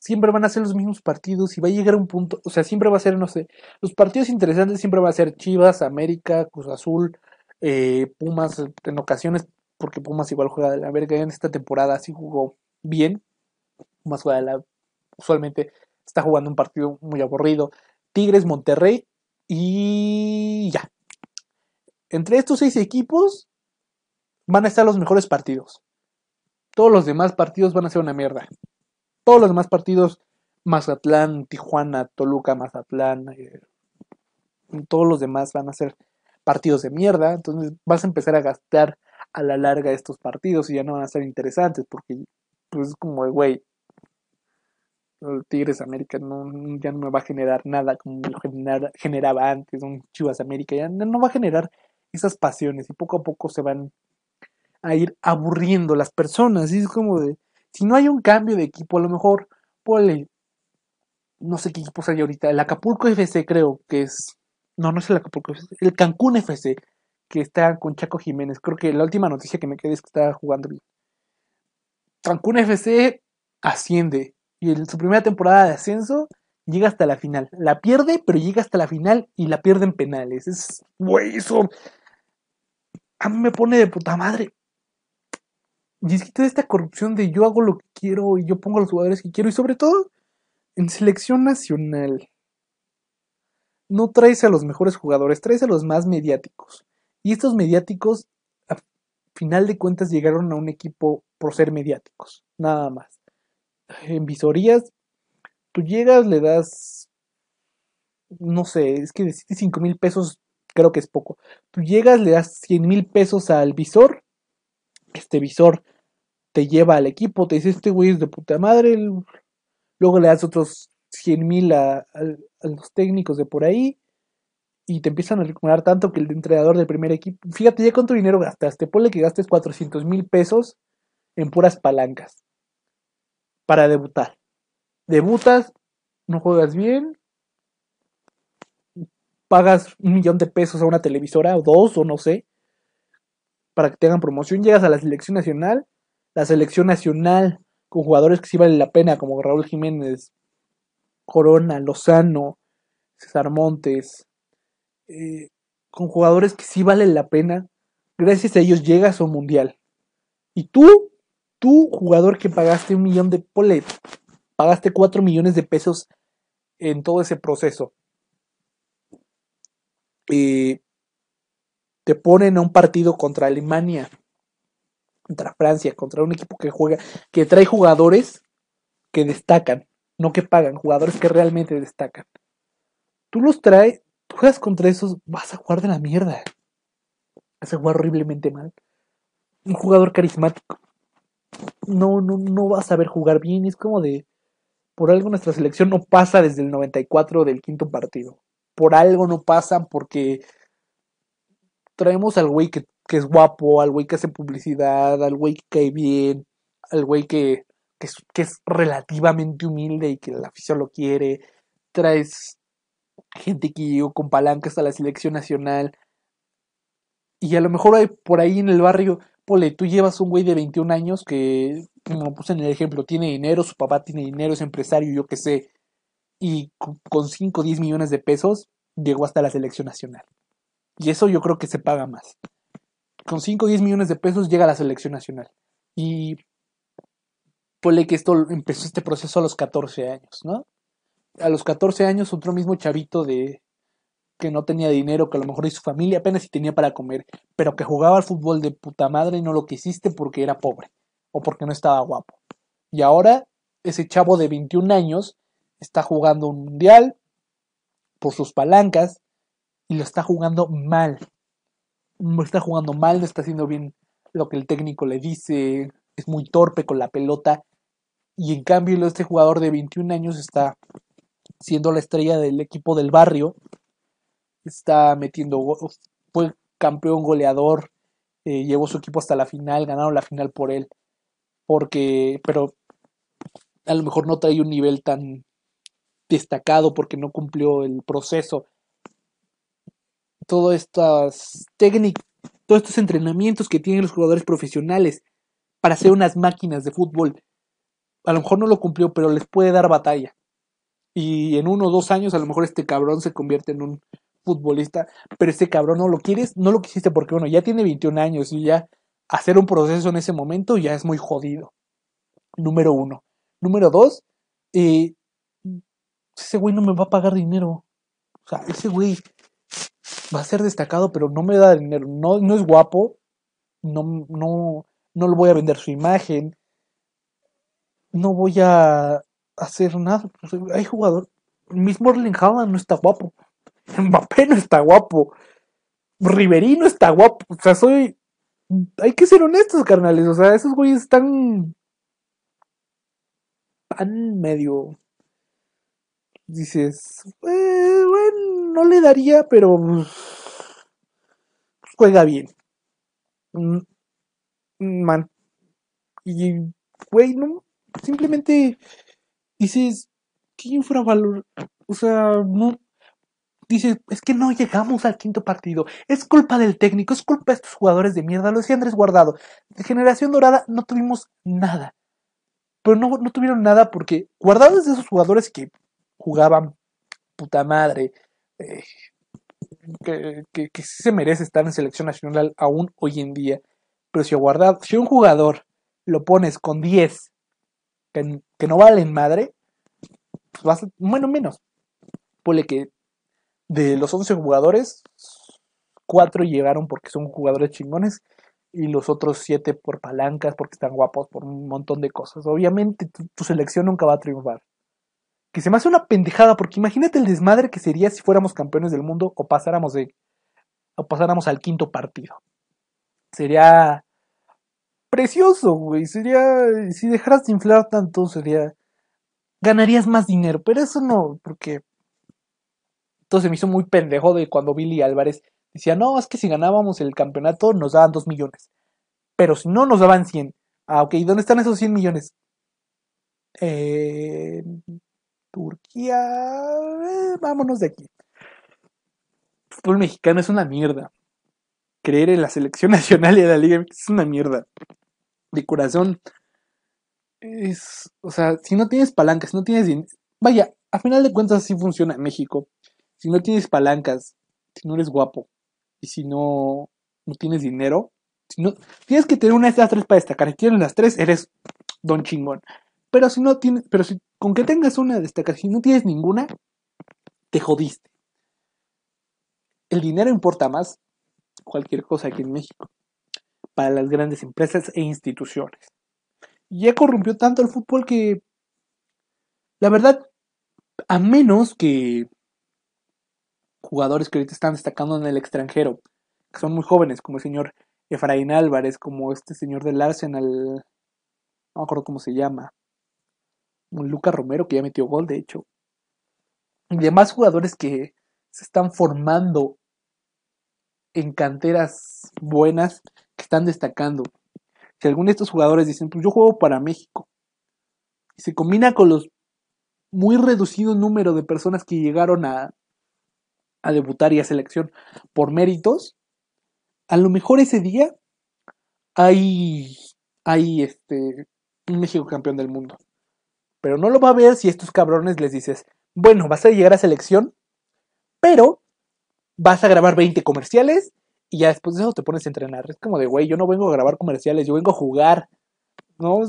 siempre van a ser los mismos partidos y va a llegar un punto, o sea, siempre va a ser, no sé, los partidos interesantes siempre van a ser Chivas, América, Cruz Azul, eh, Pumas, en ocasiones, porque Pumas igual juega de la verga, en esta temporada sí jugó bien, Pumas juega de la, usualmente está jugando un partido muy aburrido, Tigres, Monterrey y ya. Entre estos seis equipos van a estar los mejores partidos. Todos los demás partidos van a ser una mierda. Todos los demás partidos, Mazatlán, Tijuana, Toluca, Mazatlán, eh, todos los demás van a ser partidos de mierda. Entonces vas a empezar a gastar a la larga estos partidos y ya no van a ser interesantes porque pues es como, güey, Tigres América ya no me va a generar nada como lo generaba antes, un Chivas América, ya no va a generar esas pasiones y poco a poco se van a ir aburriendo las personas. Y es como de, si no hay un cambio de equipo, a lo mejor, ponle, no sé qué equipo hay ahorita, el Acapulco FC creo que es, no, no es el Acapulco el Cancún FC, que está con Chaco Jiménez. Creo que la última noticia que me quedé es que estaba jugando bien. Cancún FC asciende y en su primera temporada de ascenso llega hasta la final. La pierde, pero llega hasta la final y la pierde en penales. Es, güey, eso a mí me pone de puta madre. Y es que toda esta corrupción de yo hago lo que quiero y yo pongo los jugadores que quiero y sobre todo en selección nacional. No traes a los mejores jugadores, traes a los más mediáticos. Y estos mediáticos, a final de cuentas, llegaron a un equipo por ser mediáticos, nada más. En visorías, tú llegas, le das, no sé, es que decirte 5 mil pesos creo que es poco. Tú llegas, le das 100 mil pesos al visor, este visor te lleva al equipo, te dice, este güey es de puta madre, luego le das otros 100 mil a, los técnicos de por ahí, y te empiezan a recomendar tanto que el entrenador del primer equipo, fíjate ya cuánto dinero gastaste, ponle que gastes 400 mil pesos en puras palancas para debutar. Debutas, no juegas bien, pagas un millón de pesos a una televisora o dos o no sé, para que tengan promoción, llegas a la selección nacional, la selección nacional con jugadores que sí valen la pena, como Raúl Jiménez, Corona, Lozano, César Montes, eh, con jugadores que sí valen la pena, gracias a ellos llegas a un mundial. Y tú, tú, jugador que pagaste un millón de, pole, pagaste cuatro millones de pesos en todo ese proceso te ponen a un partido contra Alemania, contra Francia, contra un equipo que juega, que trae jugadores que destacan, no que pagan, jugadores que realmente destacan. Tú los traes, tú juegas contra esos, vas a jugar de la mierda. Vas a jugar horriblemente mal. Un jugador carismático. No, no, no vas a saber jugar bien. Es como de. Por algo nuestra selección no pasa desde el 94 del quinto partido por algo no pasan porque traemos al güey que, es guapo, al güey que hace publicidad, al güey que cae bien, al güey que, que, es, relativamente humilde y que la afición lo quiere. Traes gente que llegó con palancas a la selección nacional. Y a lo mejor hay por ahí en el barrio, pole, tú llevas un güey de 21 años que, como puse en el ejemplo, tiene dinero, su papá tiene dinero, es empresario, yo qué sé y con 5 o 10 millones de pesos llegó hasta la selección nacional. Y eso yo creo que se paga más. Con 5 o 10 millones de pesos llega a la selección nacional. Y ponle que esto empezó este proceso a los 14 años, ¿no? A los 14 años otro mismo chavito de que no tenía dinero, que a lo mejor y su familia apenas si tenía para comer, pero que jugaba al fútbol de puta madre y no lo quisiste porque era pobre o porque no estaba guapo. Y ahora ese chavo de 21 años está jugando un mundial por sus palancas y lo está jugando mal. Lo está jugando mal, no está haciendo bien lo que el técnico le dice, es muy torpe con la pelota y en cambio este jugador de 21 años está siendo la estrella del equipo del barrio, está metiendo, fue campeón goleador eh, llevó su equipo hasta la final, ganaron la final por él, porque, pero a lo mejor no trae un nivel tan destacado porque no cumplió el proceso. Todas estas técnicas, todos estos entrenamientos que tienen los jugadores profesionales para ser unas máquinas de fútbol, a lo mejor no lo cumplió, pero les puede dar batalla. Y en uno o dos años a lo mejor este cabrón se convierte en un futbolista, pero este cabrón no lo quieres, no lo quisiste porque bueno, ya tiene 21 años y ya hacer un proceso en ese momento ya es muy jodido. Número uno. Número dos, eh, ese güey no me va a pagar dinero. O sea, ese güey va a ser destacado, pero no me da dinero. No, no es guapo. No, no, no le voy a vender su imagen. No voy a hacer nada. Hay jugador. El mismo Erling no está guapo. Mbappé no está guapo. Riverino está guapo. O sea, soy. Hay que ser honestos, carnales. O sea, esos güeyes están. Están medio. Dices. Eh, bueno, no le daría, pero. Pues, juega bien. Mm, man. Y. Güey, no. Simplemente. Dices. ¿Qué infravalor? O sea, no dice, es que no llegamos al quinto partido, es culpa del técnico, es culpa de estos jugadores de mierda, lo decía Andrés Guardado, de generación dorada no tuvimos nada, pero no, no tuvieron nada porque Guardado es de esos jugadores que jugaban puta madre, eh, que, que, que se merece estar en selección nacional aún hoy en día, pero si Guardado, si un jugador lo pones con 10 que, no valen madre, pues vas bueno, menos. Ponle que de los 11 jugadores, 4 llegaron porque son jugadores chingones y los otros 7 por palancas, porque están guapos, por un montón de cosas. Obviamente tu, selección nunca va a triunfar. Que se me hace una pendejada, porque imagínate el desmadre que sería si fuéramos campeones del mundo o pasáramos de o pasáramos al quinto partido. Sería precioso, güey. Sería si dejaras de inflar tanto sería ganarías más dinero, pero eso no, porque entonces me hizo muy pendejo de cuando Billy Álvarez decía, no, es que si ganábamos el campeonato nos daban 2 millones. Pero si no, nos daban 100. Ah, ok, ¿dónde están esos 100 millones? Eh, Turquía. Vámonos de aquí. Fútbol mexicano es una mierda. Creer en la selección nacional y de la liga es una mierda. De corazón. Es, o sea, si no tienes palancas, si no tienes Vaya, a final de cuentas así funciona en México si no tienes palancas, si no eres guapo y si no, no tienes dinero, si no, tienes que tener una de estas tres para destacar. Si tienes las tres, eres don chingón. Pero si no tienes, pero si con que tengas una destacar, si no tienes ninguna, te jodiste. El dinero importa más cualquier cosa aquí en México para las grandes empresas e instituciones. Ya corrompió tanto el fútbol que la verdad, a menos que jugadores que ahorita están destacando en el extranjero, que son muy jóvenes, como el señor Efraín Álvarez, como este señor del Arsenal, no me acuerdo cómo se llama, un Lucas Romero que ya metió gol, de hecho, y demás jugadores que se están formando en canteras buenas están destacando. Si alguno de estos jugadores dicen, pues yo juego para México, y se combina con los muy reducido número de personas que llegaron a, debutar y a selección por méritos, a lo mejor ese día hay, hay este, un México campeón del mundo. Pero no lo va a ver si estos cabrones les dices, bueno, vas a llegar a selección, pero vas a grabar 20 comerciales y ya después de eso te pones a entrenar. Es como de, güey, yo no vengo a grabar comerciales, yo vengo a jugar. ¿No?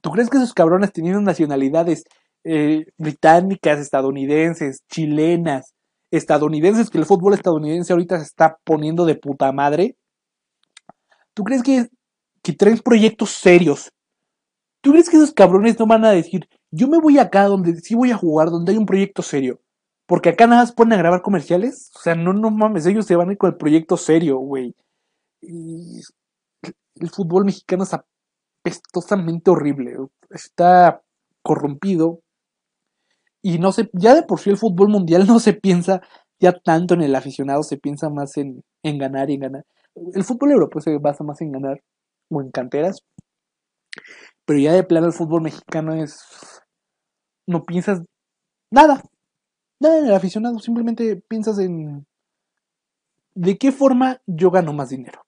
¿Tú crees que esos cabrones teniendo nacionalidades eh, británicas, estadounidenses, chilenas, estadounidenses, que el fútbol estadounidense ahorita se está poniendo de puta madre. ¿Tú crees que, que traen proyectos serios? ¿Tú crees que esos cabrones no van a decir, yo me voy acá donde sí voy a jugar, donde hay un proyecto serio? Porque acá nada más ponen a grabar comerciales. O sea, no, no mames, ellos se van a ir con el proyecto serio, güey. el fútbol mexicano es apestosamente horrible. Está corrompido. Y no sé, ya de por sí el fútbol mundial no se piensa ya tanto en el aficionado, se piensa más en, en ganar y en ganar. El fútbol europeo se basa más en ganar o en canteras. Pero ya de plano el fútbol mexicano es. No piensas nada. Nada en el aficionado. Simplemente piensas en. ¿De qué forma yo gano más dinero?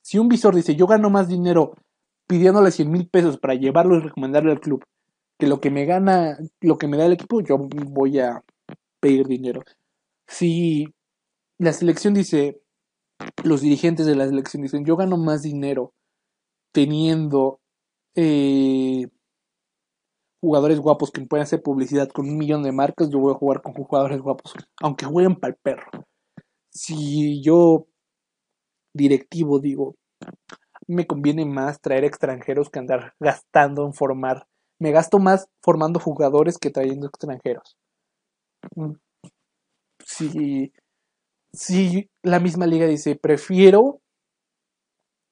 Si un visor dice yo gano más dinero pidiéndole 100 mil pesos para llevarlo y recomendarle al club, que lo que me gana, lo que me da el equipo, yo voy a pedir dinero. Si la selección dice, los dirigentes de la selección dicen, yo gano más dinero teniendo eh, jugadores guapos que pueden hacer publicidad con un millón de marcas, yo voy a jugar con jugadores guapos, aunque jueguen para el perro. Si yo, directivo, digo, me conviene más traer extranjeros que andar gastando en formar. Me gasto más formando jugadores que trayendo extranjeros. Mm. Si, si la misma liga dice, prefiero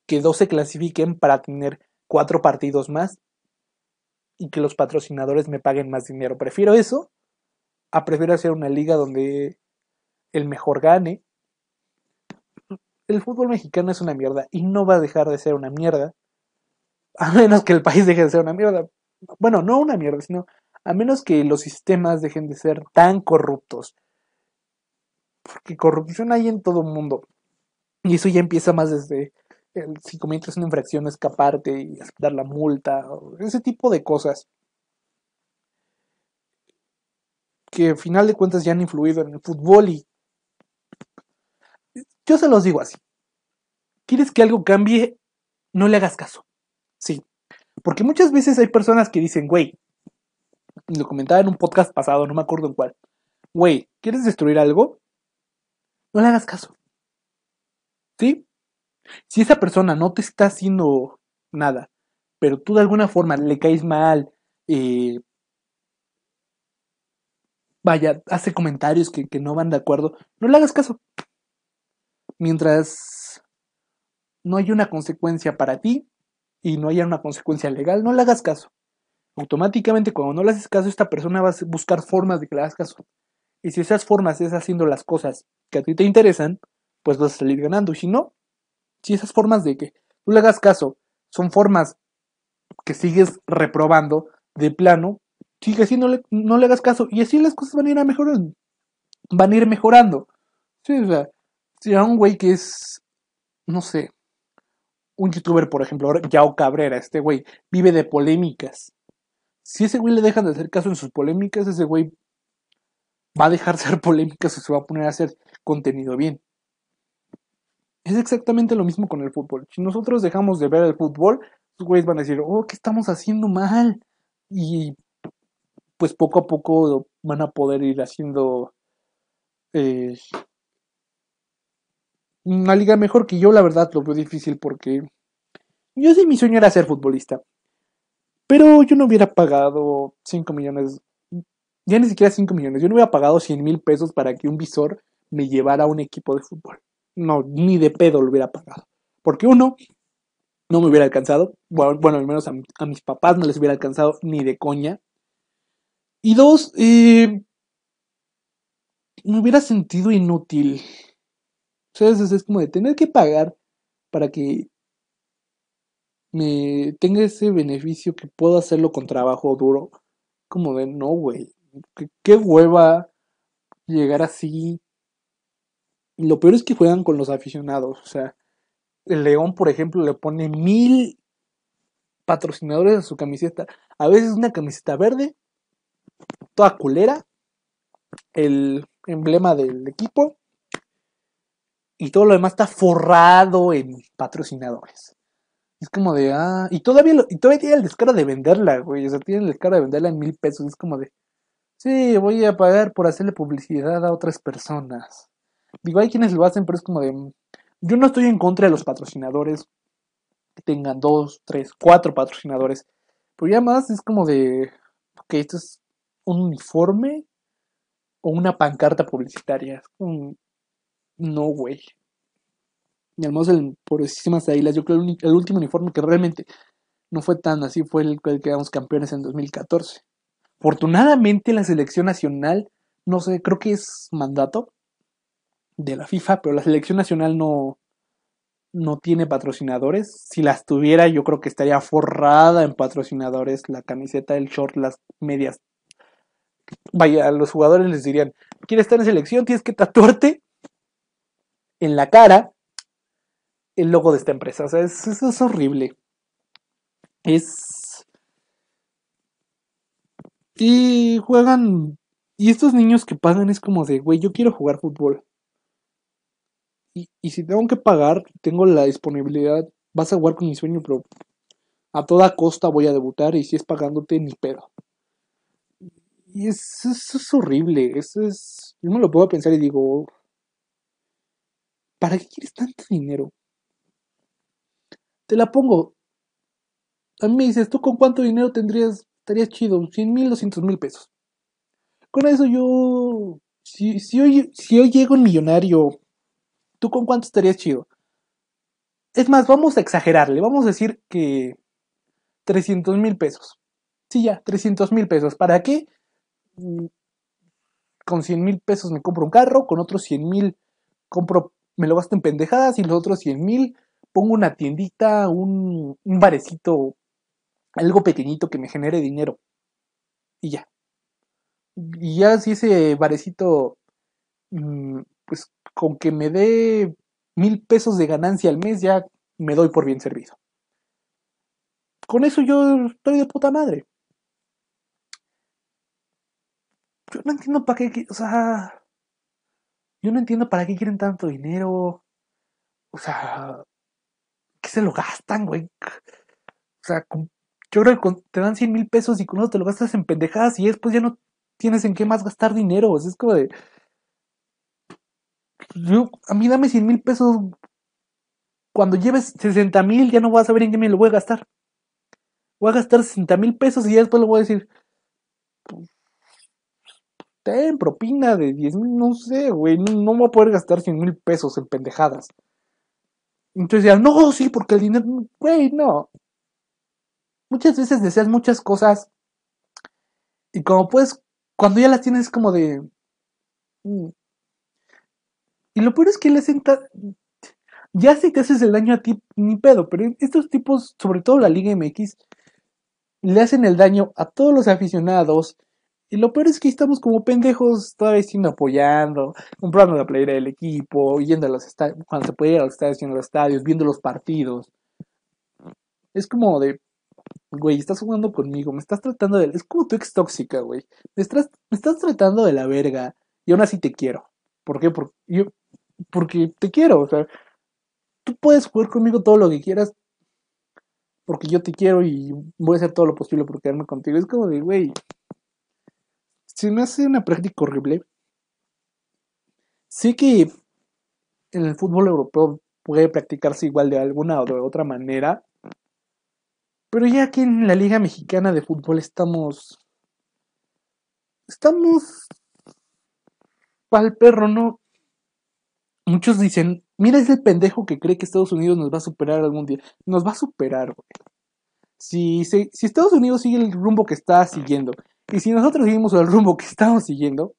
que dos se clasifiquen para tener cuatro partidos más y que los patrocinadores me paguen más dinero. Prefiero eso a prefiero hacer una liga donde el mejor gane. El fútbol mexicano es una mierda y no va a dejar de ser una mierda a menos que el país deje de ser una mierda. Bueno, no una mierda, sino a menos que los sistemas dejen de ser tan corruptos. Porque corrupción hay en todo el mundo. Y eso ya empieza más desde si cometes una infracción, escaparte y dar la multa, ese tipo de cosas. Que al final de cuentas ya han influido en el fútbol y yo se los digo así. ¿Quieres que algo cambie? No le hagas caso. Sí. Porque muchas veces hay personas que dicen, güey, lo comentaba en un podcast pasado, no me acuerdo en cuál. Güey, ¿quieres destruir algo? No le hagas caso. ¿Sí? Si esa persona no te está haciendo nada, pero tú de alguna forma le caes mal, eh, vaya, hace comentarios que, que no van de acuerdo, no le hagas caso. Mientras no haya una consecuencia para ti y no haya una consecuencia legal, no le hagas caso. Automáticamente cuando no le haces caso, esta persona va a buscar formas de que le hagas caso. Y si esas formas es haciendo las cosas que a ti te interesan, pues vas a salir ganando. Y si no, si esas formas de que tú le hagas caso son formas que sigues reprobando de plano, sigue así, no le, no le hagas caso. Y así las cosas van a ir a mejorando. Van a ir mejorando. Si a un güey que es, no sé, un youtuber, por ejemplo, Yao Cabrera, este güey, vive de polémicas. Si ese güey le dejan de hacer caso en sus polémicas, ese güey va a dejar de hacer polémicas o se va a poner a hacer contenido bien. Es exactamente lo mismo con el fútbol. Si nosotros dejamos de ver el fútbol, los güeyes van a decir, oh, ¿qué estamos haciendo mal? Y pues poco a poco van a poder ir haciendo eh, una liga mejor que yo, la verdad, lo veo difícil porque yo sí mi sueño era ser futbolista. Pero yo no hubiera pagado 5 millones, ya ni siquiera 5 millones, yo no hubiera pagado 100 mil pesos para que un visor me llevara a un equipo de fútbol no, ni de pedo lo hubiera pagado. Porque uno, no me hubiera alcanzado. Bueno, al menos a, mis papás no les hubiera alcanzado ni de coña. Y dos, eh, me hubiera sentido inútil. O sea, es, como de tener que pagar para que me tenga ese beneficio que puedo hacerlo con trabajo duro. Como de, no, güey. qué hueva llegar así y lo peor es que juegan con los aficionados. O sea, el León, por ejemplo, le pone mil patrocinadores a su camiseta. A veces una camiseta verde, toda culera, el emblema del equipo, y todo lo demás está forrado en patrocinadores. Es como de, ah, y todavía, y todavía tiene el descaro de venderla, güey. O sea, tiene el descaro de venderla en mil pesos. Es como de, sí, voy a pagar por hacerle publicidad a otras personas. Digo, hay quienes lo hacen, pero es como de... Yo no estoy en contra de los patrocinadores que tengan dos, tres, cuatro patrocinadores. Pero ya más es como de... Ok, esto es un uniforme o una pancarta publicitaria. no, güey. Y menos el Poderosísimas Águilas, yo creo el, el último uniforme que realmente no fue tan así fue el que quedamos campeones en 2014. Afortunadamente la selección nacional, no sé, creo que es mandato, de la FIFA, pero la selección nacional no, no tiene patrocinadores. Si las tuviera, yo creo que estaría forrada en patrocinadores. La camiseta, el short, las medias. Vaya, a los jugadores les dirían, ¿quieres estar en selección? Tienes que tatuarte en la cara el logo de esta empresa. O sea, es, es horrible. Es... Y juegan... Y estos niños que pagan es como de, güey, yo quiero jugar fútbol. Y, si tengo que pagar, tengo la disponibilidad, vas a jugar con mi sueño, pero a toda costa voy a debutar y si es pagándote, ni pedo. Y eso es horrible, eso es... Yo me lo puedo pensar y digo, ¿para qué quieres tanto dinero? Te la pongo. A mí me dices, ¿tú con cuánto dinero tendrías, estarías chido? 100 mil, 200 mil pesos. Con eso yo, si, si, hoy, si hoy llego un millonario ¿Tú con cuánto estarías chido? Es más, vamos a exagerarle, vamos a decir que 300 mil pesos. Sí, ya, 300 mil pesos. ¿Para qué? Con 100 mil pesos me compro un carro, con otros 100 mil compro, me lo gasto en pendejadas y los otros 100 mil pongo una tiendita, un, un barecito, algo pequeñito que me genere dinero. Y ya. Y ya si ese barecito mm, pues con que me dé mil pesos de ganancia al mes ya me doy por bien servido. Con eso yo estoy de puta madre. Yo no entiendo para qué, o sea, yo no entiendo para qué quieren tanto dinero. O sea, ¿qué se lo gastan, güey? O sea, yo creo que te dan 100 mil pesos y con eso te lo gastas en pendejadas y después ya no tienes en qué más gastar dinero. Es como de, yo, a mí dame 100 mil pesos. Cuando lleves 60 mil, ya no voy a saber en qué me lo voy a gastar. Voy a gastar 60 mil pesos y ya después le voy a decir, ten propina de 10 mil, no sé, güey, no, voy a poder gastar 100 mil pesos en pendejadas. Entonces ya, no, sí, porque el dinero, güey, no. Muchas veces deseas muchas cosas y como puedes, cuando ya las tienes como de, mm, y lo peor es que le hacen Ya si te haces el daño a ti, ni pedo, pero estos tipos, sobre todo la Liga MX, le hacen el daño a todos los aficionados. Y lo peor es que estamos como pendejos todavía siendo apoyando, comprando la playera del equipo, yendo a los estadios, cuando se puede ir a los estadios, yendo a los estadios, viendo los partidos. Es como de, güey, estás jugando conmigo, me estás tratando de... Es como tu ex tóxica, güey. Me estás, me estás tratando de la verga y aún así te quiero. ¿Por qué? Porque yo, porque te quiero, o sea, tú puedes jugar conmigo todo lo que quieras porque yo te quiero y voy a hacer todo lo posible por quedarme contigo. Es como de, güey, si me hace una práctica horrible. Sé que en el fútbol europeo puede practicarse igual de alguna o de otra manera, pero ya aquí en la Liga Mexicana de Fútbol estamos. Estamos. Para el perro, ¿no? Muchos dicen, mira, es el pendejo que cree que Estados Unidos nos va a superar algún día. Nos va a superar, güey. Si, si Estados Unidos sigue el rumbo que está siguiendo, y si nosotros seguimos el rumbo que estamos siguiendo,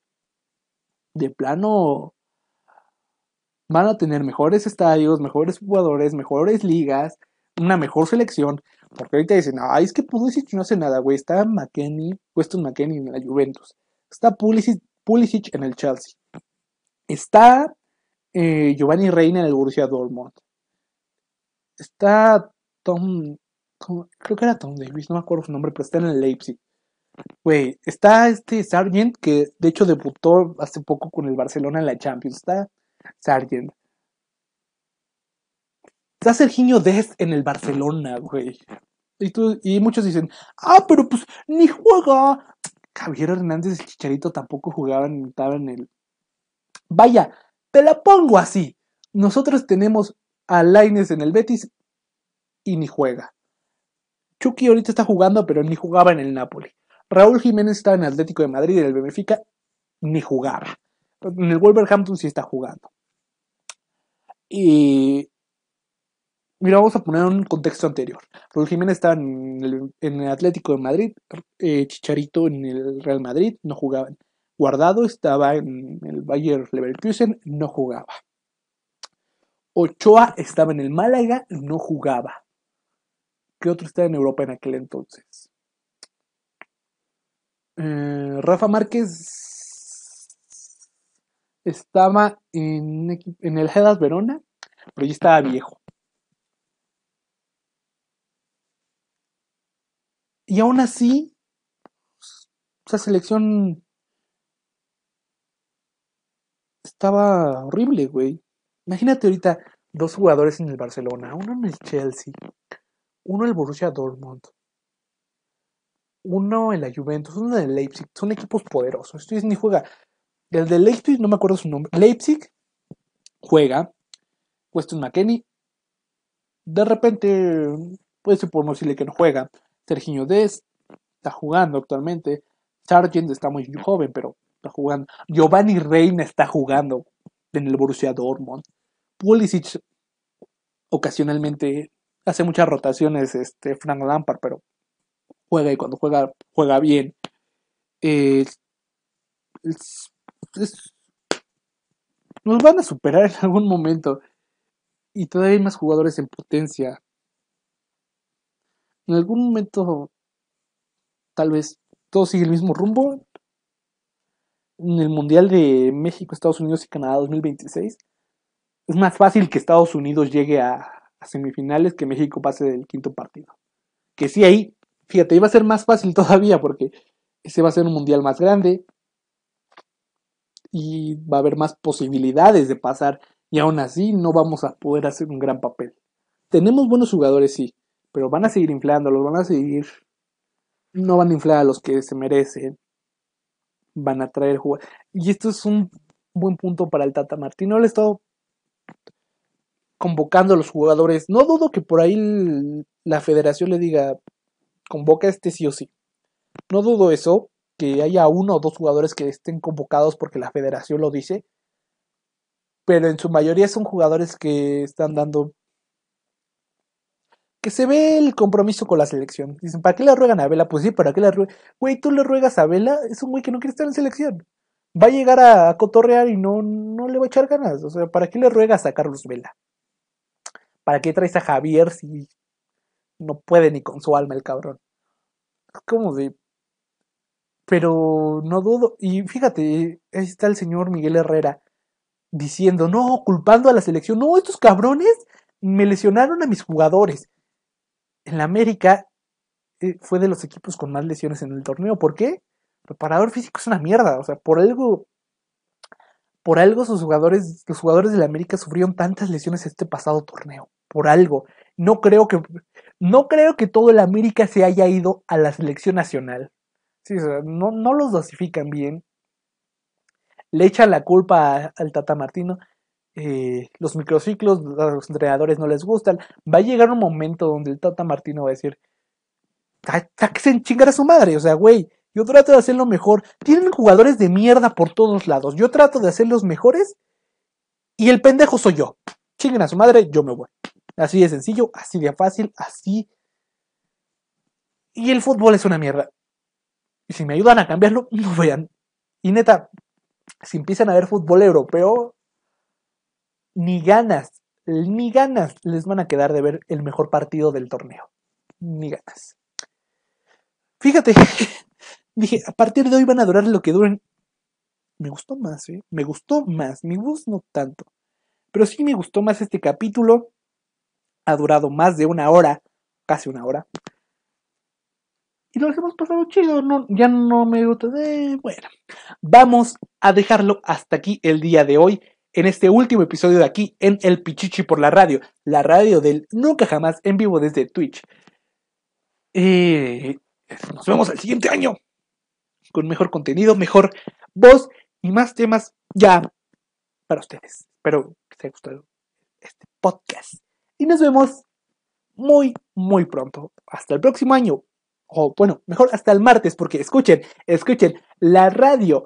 de plano van a tener mejores estadios, mejores jugadores, mejores ligas, una mejor selección. Porque ahorita dicen, ay, es que Pulisic no hace nada, güey. Está McKenny, Weston McKenny en la Juventus. Está Pulisic, Pulisic en el Chelsea. Está eh, Giovanni Reina en el Borussia Dortmund. Está Tom, creo que era Tom Davis, no me acuerdo su nombre, pero está en el Leipzig. Güey, está este Sargent, que de hecho debutó hace poco con el Barcelona en la Champions. Está Sargent. Está Serginho Dest en el Barcelona, güey. Y, y muchos dicen, ah, pero pues ni juega. Javier Hernández y Chicharito tampoco jugaban, estaban en el... Vaya, te la pongo así. Nosotros tenemos a Laines en el Betis y ni juega. Chucky ahorita está jugando, pero ni jugaba en el Napoli. Raúl Jiménez está en Atlético de Madrid y en el Benfica ni jugaba. En el Wolverhampton sí está jugando. Y Mira, vamos a poner un contexto anterior. Raúl Jiménez estaba en el, Atlético de Madrid, eh, Chicharito en el Real Madrid, no jugaban. Guardado estaba en el Bayer Leverkusen, no jugaba. Ochoa estaba en el Málaga, no jugaba. ¿Qué otro estaba en Europa en aquel entonces? Eh, Rafa Márquez estaba en, en el Hellas Verona, pero ya estaba viejo. Y aún así, esa selección estaba horrible, güey. Imagínate ahorita dos jugadores en el Barcelona, uno en el Chelsea, uno en el Borussia Dortmund, uno en la Juventus, uno en el Leipzig. Son equipos poderosos. Esto ni juega. El de Leipzig, no me acuerdo su nombre. Leipzig juega. Weston McKenney. De repente, por no decirle que no juega. Serginho Dest está jugando actualmente. Sargent está muy joven, pero está jugando. Giovanni Reina está jugando en el Borussia Dortmund. Pulisic ocasionalmente hace muchas rotaciones, este Frank Lampard, pero juega y cuando juega, juega bien. nos van a superar en algún momento. Y todavía hay más jugadores en potencia. En algún momento, tal vez todo sigue el mismo rumbo. En el Mundial de México, Estados Unidos y Canadá 2026, es más fácil que Estados Unidos llegue a, semifinales que México pase del quinto partido. Que sí, ahí Fíjate, iba a ser más fácil todavía porque ese va a ser un mundial más grande y va a haber más posibilidades de pasar y aún así no vamos a poder hacer un gran papel. Tenemos buenos jugadores, sí, pero van a seguir inflándolos, van a seguir... No van a inflar a los que se merecen. Van a traer jugadores. Y esto es un buen punto para el Tata Martino. Le he estado convocando a los jugadores. No dudo que por ahí la federación le diga, convoca este sí o sí. No dudo eso, que haya uno o dos jugadores que estén convocados porque la federación lo dice, pero en su mayoría son jugadores que están dando se ve el compromiso con la selección. Dicen, ¿para qué le ruegan a Vela? Pues sí, ¿para qué le ruegan? Güey, tú le ruegas a Vela, es un güey que no quiere estar en selección. Va a llegar a, cotorrear y no, no le va a echar ganas. O sea, ¿para qué le ruegas a Carlos Vela? ¿Para qué traes a Javier si no puede ni con su alma el cabrón? como de... Pero no dudo. Y fíjate, ahí está el señor Miguel Herrera diciendo, no, culpando a la selección. No, estos cabrones me lesionaron a mis jugadores. En la América eh, fue de los equipos con más lesiones en el torneo. ¿Por qué? Preparador físico es una mierda. O sea, por algo. Por algo sus jugadores, los jugadores de la América sufrieron tantas lesiones este pasado torneo. Por algo. No creo que. No creo que todo el América se haya ido a la selección nacional. Sí, no, no los dosifican bien. Le echan la culpa al Tata Martino. Eh, los microciclos a los entrenadores no les gustan. Va a llegar un momento donde el Tata Martino va a decir: se chingar a su madre. O sea, güey, yo trato de hacerlo mejor. Tienen jugadores de mierda por todos lados. Yo trato de hacerlos mejores. Y el pendejo soy yo. Chinguen a su madre, yo me voy. Así de sencillo, así de fácil, así. Y el fútbol es una mierda. Y si me ayudan a cambiarlo, no vean. Y neta, si empiezan a ver fútbol europeo, ni ganas, ni ganas les van a quedar de ver el mejor partido del torneo. Ni ganas. Fíjate, dije, a partir de hoy van a durar lo que duren. Me gustó más, ¿eh? Me gustó más. Mi voz no tanto. Pero sí me gustó más este capítulo ha durado más de una hora, casi una hora. Y nos hemos pasado chido, no, ya no me gusta de... Bueno, vamos a dejarlo hasta aquí el día de hoy, en este último episodio de aquí, en El Pichichi por la radio, la radio del Nunca Jamás en vivo desde Twitch. Eh, nos vemos el siguiente año, con mejor contenido, mejor voz y más temas ya para ustedes. Espero que les haya gustado este podcast. Y nos vemos muy, muy pronto. Hasta el próximo año. O bueno, mejor hasta el martes, porque escuchen, escuchen la radio.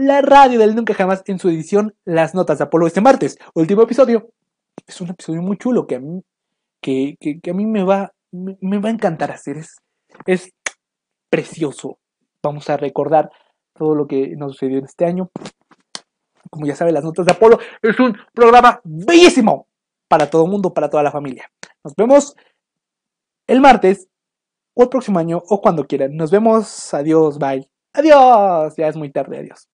La radio del Nunca Jamás en su edición Las Notas de Apolo este martes. Último episodio. Es un episodio muy chulo que a mí, que, a mí me va, me, va a encantar hacer. Es, es precioso. Vamos a recordar todo lo que nos sucedió en este año. Como ya saben, Las Notas de Apolo es un programa bellísimo para todo el mundo, para toda la familia. Nos vemos el martes o el próximo año o cuando quieran. Nos vemos. Adiós, bye. Adiós. Ya es muy tarde, adiós.